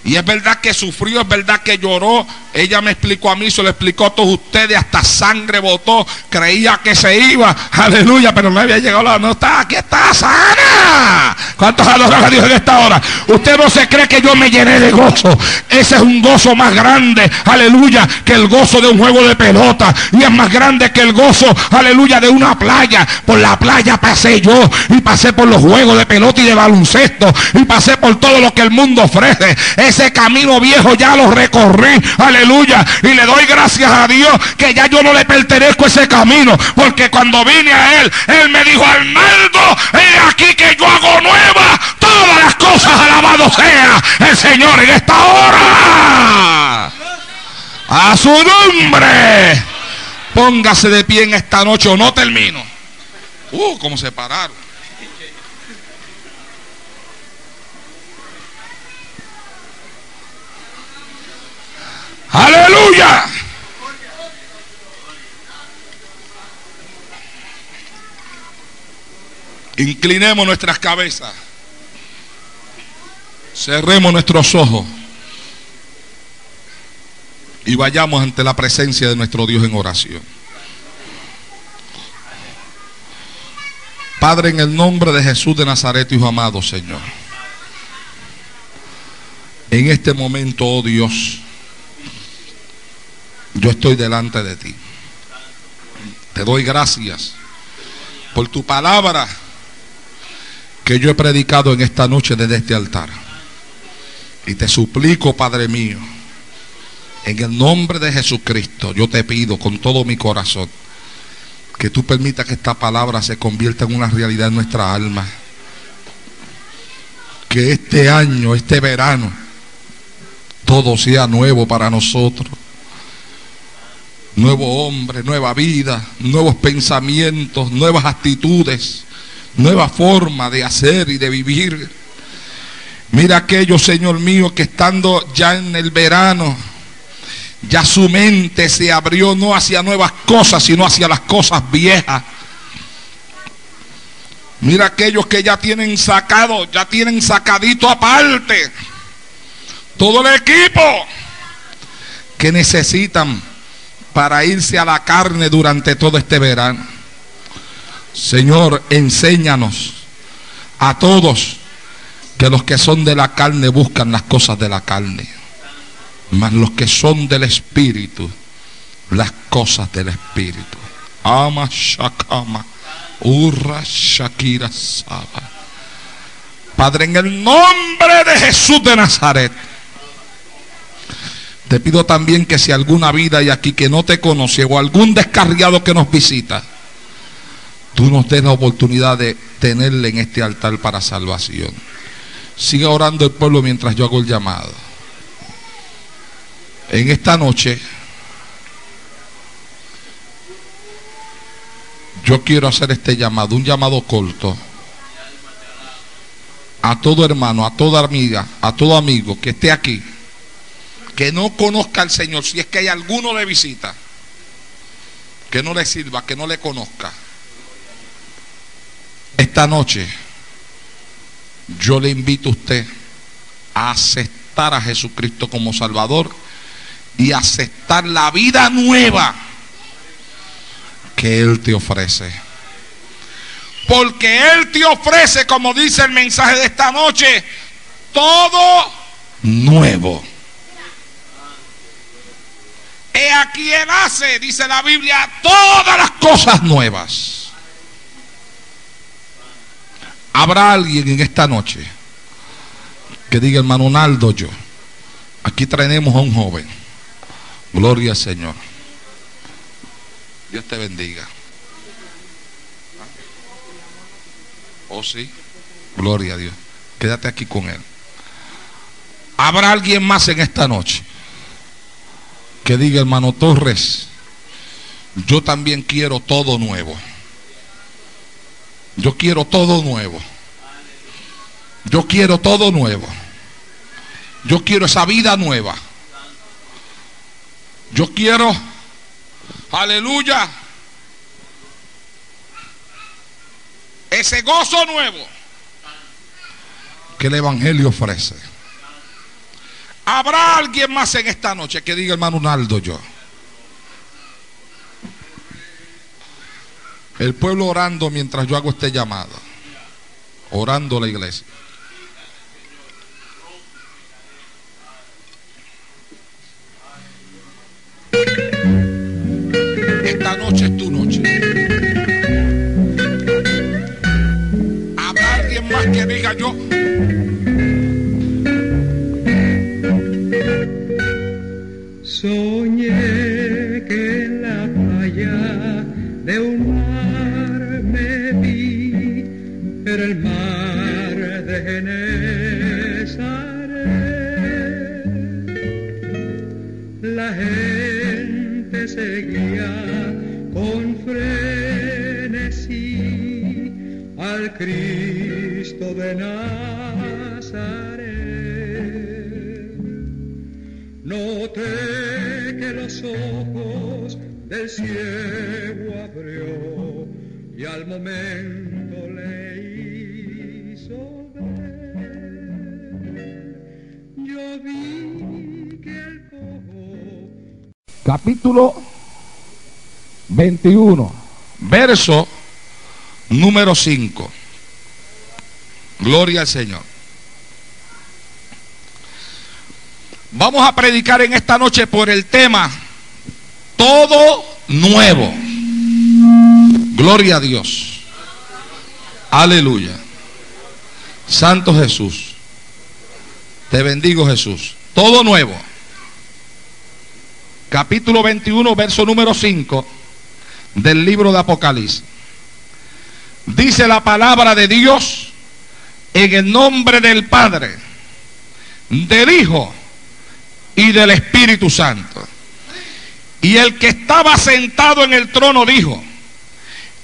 Y es verdad que sufrió, es verdad que lloró. Ella me explicó a mí, se lo explicó a todos ustedes, hasta sangre botó. Creía que se iba, aleluya, pero no había llegado la. No está, aquí está sana. ¿Cuántos adoran a Dios en esta hora? Usted no se cree que yo me llené de gozo. Ese es un gozo más grande, aleluya, que el gozo de un juego de pelota. Y es más grande que el gozo, aleluya, de una playa. Por la playa pasé yo. Y pasé por los juegos de pelota y de baloncesto. Y pasé por todo lo que el mundo ofrece. Ese camino viejo ya lo recorrí. Aleluya. Y le doy gracias a Dios que ya yo no le pertenezco a ese camino. Porque cuando vine a Él, Él me dijo, Arnaldo, he aquí que yo hago nueva todas las cosas. Alabado sea el Señor en esta hora. A su nombre. Póngase de pie en esta noche o no termino. Uh, cómo se pararon. Aleluya. Inclinemos nuestras cabezas. Cerremos nuestros ojos. Y vayamos ante la presencia de nuestro Dios en oración. Padre, en el nombre de Jesús de Nazaret, Hijo amado, Señor. En este momento, oh Dios, yo estoy delante de ti. Te doy gracias por tu palabra que yo he predicado en esta noche desde este altar. Y te suplico, Padre mío, en el nombre de Jesucristo, yo te pido con todo mi corazón que tú permitas que esta palabra se convierta en una realidad en nuestra alma. Que este año, este verano, todo sea nuevo para nosotros. Nuevo hombre, nueva vida, nuevos pensamientos, nuevas actitudes, nueva forma de hacer y de vivir. Mira aquellos, Señor mío, que estando ya en el verano, ya su mente se abrió no hacia nuevas cosas, sino hacia las cosas viejas. Mira aquellos que ya tienen sacado, ya tienen sacadito aparte. Todo el equipo que necesitan para irse a la carne durante todo este verano. Señor, enséñanos a todos que los que son de la carne buscan las cosas de la carne, mas los que son del Espíritu, las cosas del Espíritu. Ama Shakama, Urra Shakira. Padre, en el nombre de Jesús de Nazaret. Te pido también que si alguna vida hay aquí que no te conoce o algún descarriado que nos visita, tú nos des la oportunidad de tenerle en este altar para salvación. Siga orando el pueblo mientras yo hago el llamado. En esta noche, yo quiero hacer este llamado, un llamado corto, a todo hermano, a toda amiga, a todo amigo que esté aquí que no conozca al Señor, si es que hay alguno de visita, que no le sirva, que no le conozca. Esta noche yo le invito a usted a aceptar a Jesucristo como Salvador y aceptar la vida nueva que Él te ofrece. Porque Él te ofrece, como dice el mensaje de esta noche, todo nuevo. He aquí Él hace, dice la Biblia, todas las cosas nuevas. Habrá alguien en esta noche que diga, hermano Naldo, yo. Aquí traemos a un joven. Gloria al Señor. Dios te bendiga. Oh sí. Gloria a Dios. Quédate aquí con él. Habrá alguien más en esta noche que diga, hermano Torres, yo también quiero todo nuevo. Yo quiero todo nuevo. Yo quiero todo nuevo. Yo quiero esa vida nueva. Yo quiero, aleluya, ese gozo nuevo que el Evangelio ofrece. ¿Habrá alguien más en esta noche que diga, hermano Naldo, yo? El pueblo orando mientras yo hago este llamado. Orando la iglesia. Esta noche es tu noche. ¿Habrá alguien más que diga yo? Soñé que en la playa de un mar me vi, era el mar de Genesaret. La gente seguía con frenesí al Cristo de Nazaret. Noté los ojos del ciego abrió y al momento le hizo ver. Yo vi que el cojo capítulo 21, verso número 5. Gloria al Señor. Vamos a predicar en esta noche por el tema todo nuevo. Gloria a Dios. Aleluya. Santo Jesús. Te bendigo Jesús. Todo nuevo. Capítulo 21, verso número 5 del libro de Apocalipsis. Dice la palabra de Dios en el nombre del Padre, del Hijo y del Espíritu Santo. Y el que estaba sentado en el trono dijo,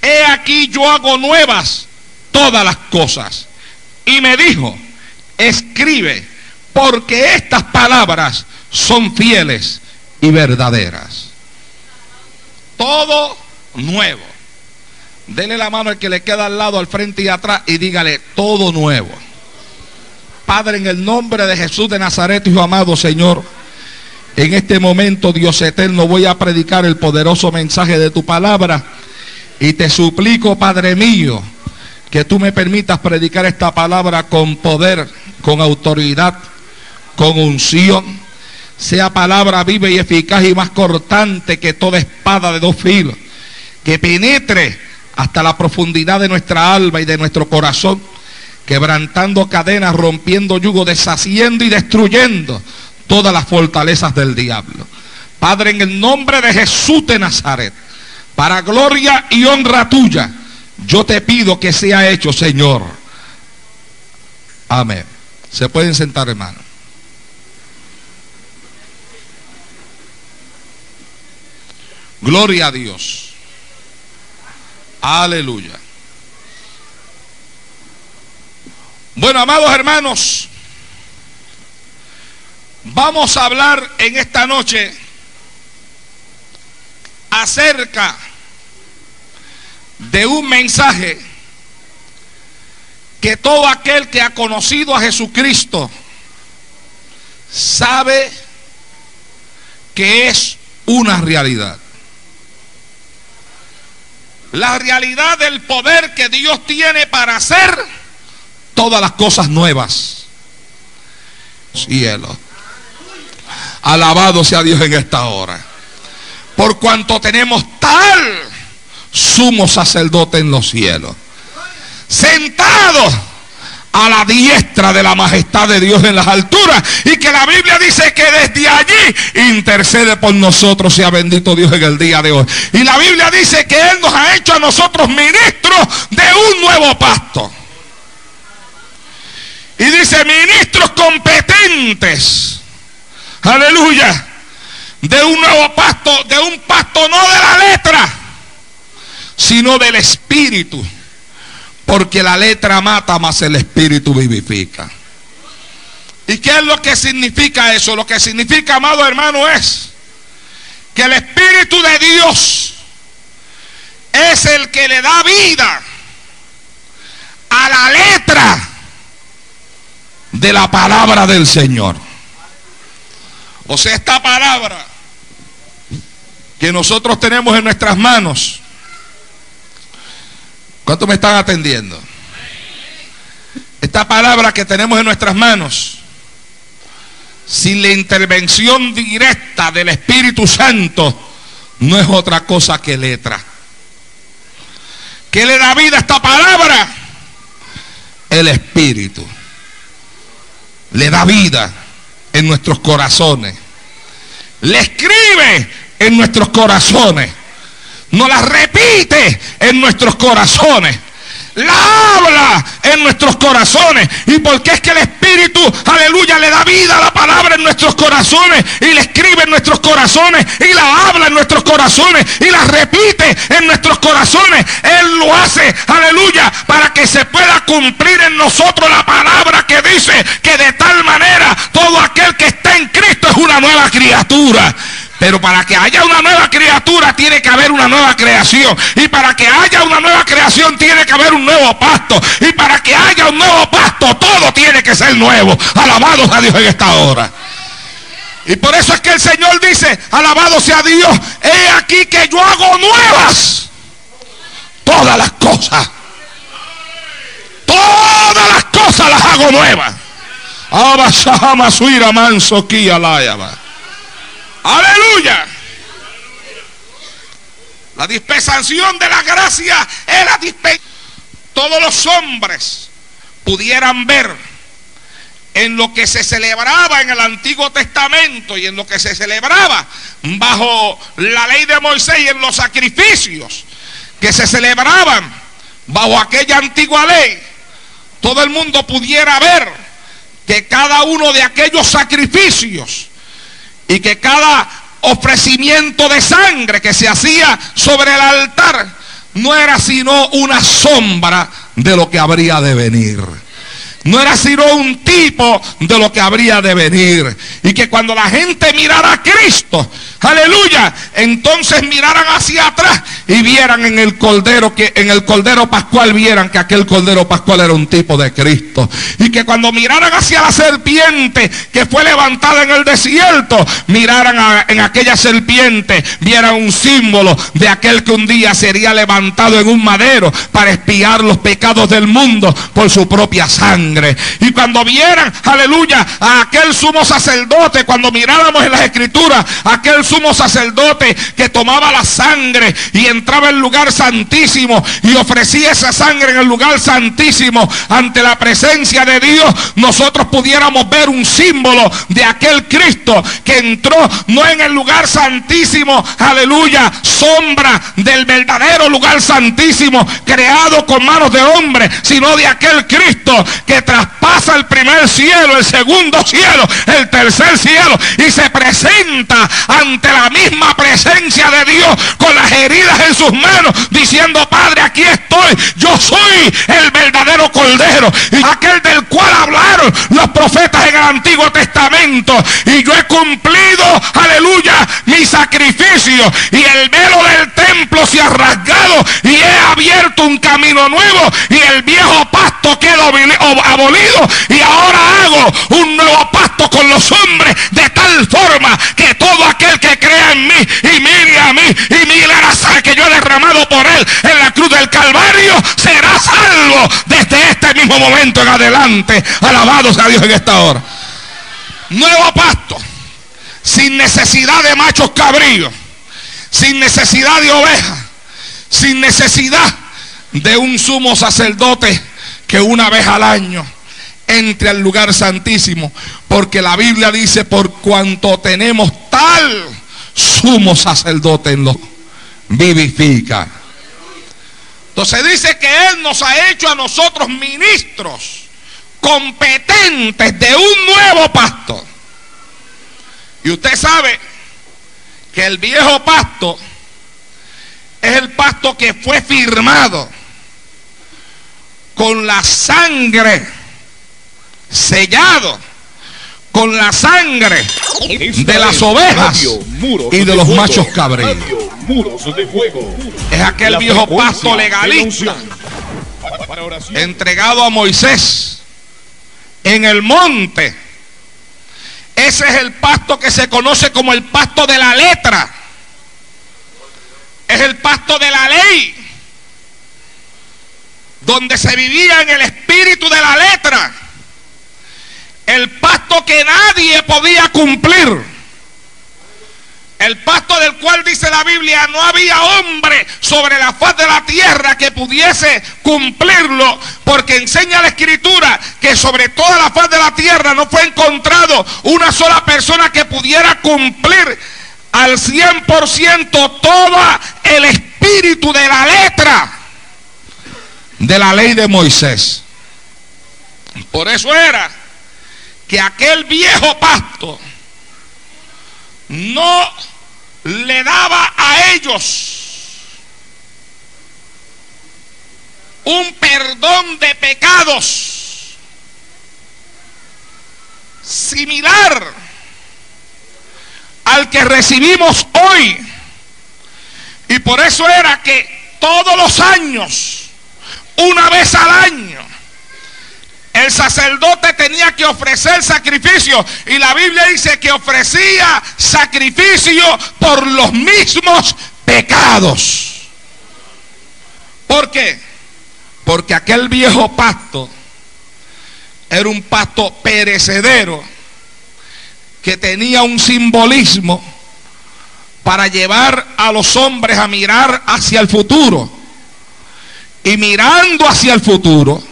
he aquí yo hago nuevas todas las cosas. Y me dijo, escribe, porque estas palabras son fieles y verdaderas. Todo nuevo. Dele la mano al que le queda al lado, al frente y atrás y dígale todo nuevo. Padre, en el nombre de Jesús de Nazaret, Hijo amado Señor, en este momento, Dios eterno, voy a predicar el poderoso mensaje de tu palabra. Y te suplico, Padre mío, que tú me permitas predicar esta palabra con poder, con autoridad, con unción. Sea palabra viva y eficaz y más cortante que toda espada de dos filos. Que penetre hasta la profundidad de nuestra alma y de nuestro corazón. Quebrantando cadenas, rompiendo yugo, deshaciendo y destruyendo todas las fortalezas del diablo. Padre, en el nombre de Jesús de Nazaret, para gloria y honra tuya, yo te pido que sea hecho, Señor. Amén. Se pueden sentar, hermano. Gloria a Dios. Aleluya. Bueno, amados hermanos, vamos a hablar en esta noche acerca de un mensaje que todo aquel que ha conocido a Jesucristo sabe que es una realidad. La realidad del poder que Dios tiene para hacer todas las cosas nuevas. Cielo. Alabado sea Dios en esta hora. Por cuanto tenemos tal sumo sacerdote en los cielos. Sentado a la diestra de la majestad de Dios en las alturas. Y que la Biblia dice que desde allí intercede por nosotros, sea bendito Dios en el día de hoy. Y la Biblia dice que Él nos ha hecho a nosotros ministros de un nuevo pacto. Y dice ministros competentes. Aleluya. De un nuevo pacto, de un pacto no de la letra, sino del espíritu. Porque la letra mata, más el espíritu vivifica. ¿Y qué es lo que significa eso? Lo que significa, amado hermano, es que el espíritu de Dios es el que le da vida a la letra de la palabra del Señor. O sea, esta palabra que nosotros tenemos en nuestras manos. ¿Cuántos me están atendiendo? Esta palabra que tenemos en nuestras manos, sin la intervención directa del Espíritu Santo, no es otra cosa que letra. ¿Qué le da vida a esta palabra? El Espíritu. Le da vida en nuestros corazones. Le escribe en nuestros corazones. Nos la repite en nuestros corazones. La habla en nuestros corazones. Y porque es que el Espíritu, aleluya, le da vida a la palabra en nuestros corazones y le escribe en nuestros corazones y la habla en nuestros corazones y la repite en nuestros corazones. Él lo hace, aleluya, para que se pueda cumplir en nosotros la palabra que dice que de tal manera todo aquel que está en Cristo es una nueva criatura. Pero para que haya una nueva criatura tiene que haber una nueva creación. Y para que haya una nueva creación tiene que haber un nuevo pacto. Y para que haya un nuevo pacto todo tiene que ser nuevo. Alabados a Dios en esta hora. Y por eso es que el Señor dice, alabado sea Dios, he aquí que yo hago nuevas todas las cosas. Todas las cosas las hago nuevas. manso Aleluya. La dispensación de la gracia era dispensación. Todos los hombres pudieran ver en lo que se celebraba en el Antiguo Testamento y en lo que se celebraba bajo la ley de Moisés y en los sacrificios que se celebraban bajo aquella antigua ley, todo el mundo pudiera ver que cada uno de aquellos sacrificios y que cada ofrecimiento de sangre que se hacía sobre el altar no era sino una sombra de lo que habría de venir. No era sino un tipo de lo que habría de venir. Y que cuando la gente mirara a Cristo, aleluya, entonces miraran hacia atrás y vieran en el cordero que en el cordero pascual vieran que aquel cordero pascual era un tipo de Cristo. Y que cuando miraran hacia la serpiente que fue levantada en el desierto, miraran en aquella serpiente, vieran un símbolo de aquel que un día sería levantado en un madero para espiar los pecados del mundo por su propia sangre. Y cuando vieran, aleluya, a aquel sumo sacerdote, cuando miráramos en las escrituras, aquel sumo sacerdote que tomaba la sangre y entraba el lugar santísimo y ofrecía esa sangre en el lugar santísimo ante la presencia de Dios, nosotros pudiéramos ver un símbolo de aquel Cristo que entró no en el lugar santísimo, aleluya, sombra del verdadero lugar santísimo creado con manos de hombre, sino de aquel Cristo que traspasa el primer cielo, el segundo cielo, el tercer cielo y se presenta ante la misma presencia de Dios con las heridas en sus manos, diciendo, Padre, aquí estoy, yo soy el verdadero cordero y aquel del cual hablaron los profetas en el Antiguo Testamento. Y yo he cumplido, aleluya, mi sacrificio y el velo del templo se ha rasgado y he abierto un camino nuevo y el viejo pasto quedó abolido y ahora hago un nuevo pacto con los hombres de tal forma que todo aquel que crea en mí y mire a mí y mire la sangre que yo he derramado por él en la cruz del Calvario será salvo desde este mismo momento en adelante. Alabados a Dios en esta hora. Nuevo pacto sin necesidad de machos cabríos, sin necesidad de ovejas, sin necesidad de un sumo sacerdote que una vez al año entre al lugar santísimo, porque la Biblia dice, por cuanto tenemos tal sumo sacerdote en lo vivifica. Entonces dice que Él nos ha hecho a nosotros ministros competentes de un nuevo pacto. Y usted sabe que el viejo pacto es el pacto que fue firmado con la sangre, sellado con la sangre de las ovejas y de los machos cabríos. Es aquel viejo pasto legalista entregado a Moisés en el monte. Ese es el pasto que se conoce como el pasto de la letra. Es el pasto de la ley donde se vivía en el espíritu de la letra, el pacto que nadie podía cumplir. El pacto del cual dice la Biblia, no había hombre sobre la faz de la tierra que pudiese cumplirlo, porque enseña la escritura que sobre toda la faz de la tierra no fue encontrado una sola persona que pudiera cumplir al 100% todo el espíritu de la letra. de la ley de Moisés. Por eso era que aquel viejo pacto no le daba a ellos un perdón de pecados similar al que recibimos hoy. Y por eso era que todos los años, una vez al año, el sacerdote tenía que ofrecer sacrificio. Y la Biblia dice que ofrecía sacrificio por los mismos pecados. ¿Por qué? Porque aquel viejo pacto era un pacto perecedero que tenía un simbolismo para llevar a los hombres a mirar hacia el futuro. Y mirando hacia el futuro,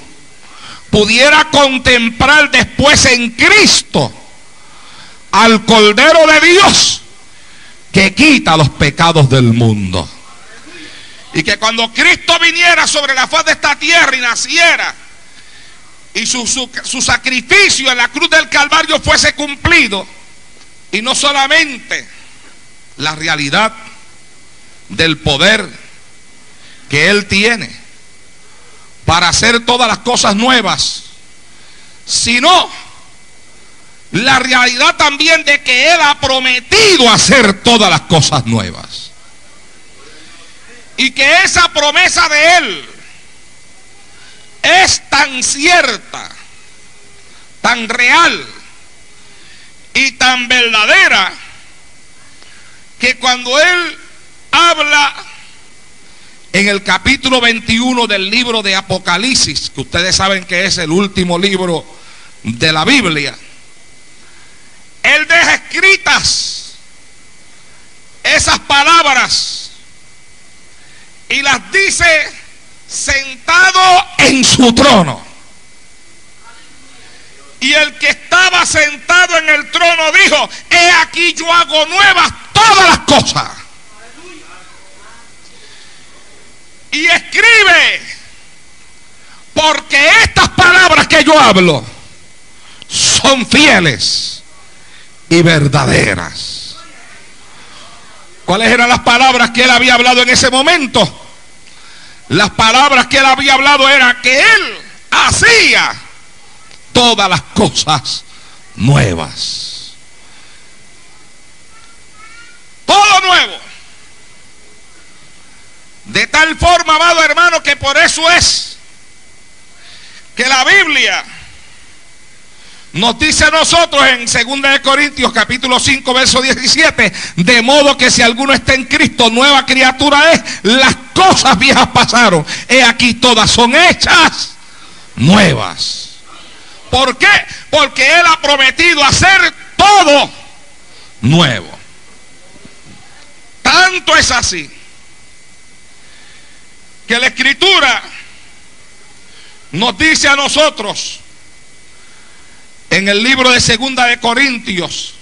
pudiera contemplar después en Cristo al Cordero de Dios que quita los pecados del mundo. Y que cuando Cristo viniera sobre la faz de esta tierra y naciera, y su, su, su, sacrificio en la cruz del Calvario fuese cumplido, y no solamente la realidad del poder que Él tiene para hacer todas las cosas nuevas, sino la realidad también de que Él ha prometido hacer todas las cosas nuevas. Y que esa promesa de Él es tan cierta, tan real y tan verdadera, que cuando Él habla en el capítulo 21 del libro de Apocalipsis, que ustedes saben que es el último libro de la Biblia, Él deja escritas esas palabras y las dice sentado en su trono. Y el que estaba sentado en el trono dijo, he aquí yo hago nuevas todas las cosas. Y escribe, porque estas palabras que yo hablo son fieles y verdaderas. ¿Cuáles eran las palabras que él había hablado en ese momento? Las palabras que él había hablado era que él hacía todas las cosas nuevas. Todo nuevo. De tal forma, amado hermano, que por eso es que la Biblia nos dice a nosotros en 2 Corintios capítulo 5 verso 17, de modo que si alguno está en Cristo, nueva criatura es, las cosas viejas pasaron, he aquí todas son hechas nuevas. ¿Por qué? Porque Él ha prometido hacer todo nuevo. Tanto es así que la escritura nos dice a nosotros en el libro de Segunda de Corintios,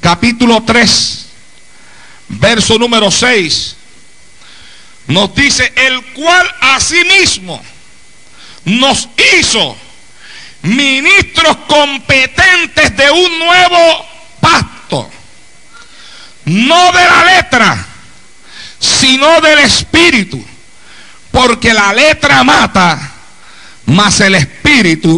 capítulo 3, verso número 6, nos dice, el cual asimismo nos hizo ministros competentes de un nuevo pacto, no de la letra, sino del espíritu, porque la letra mata, mas el espíritu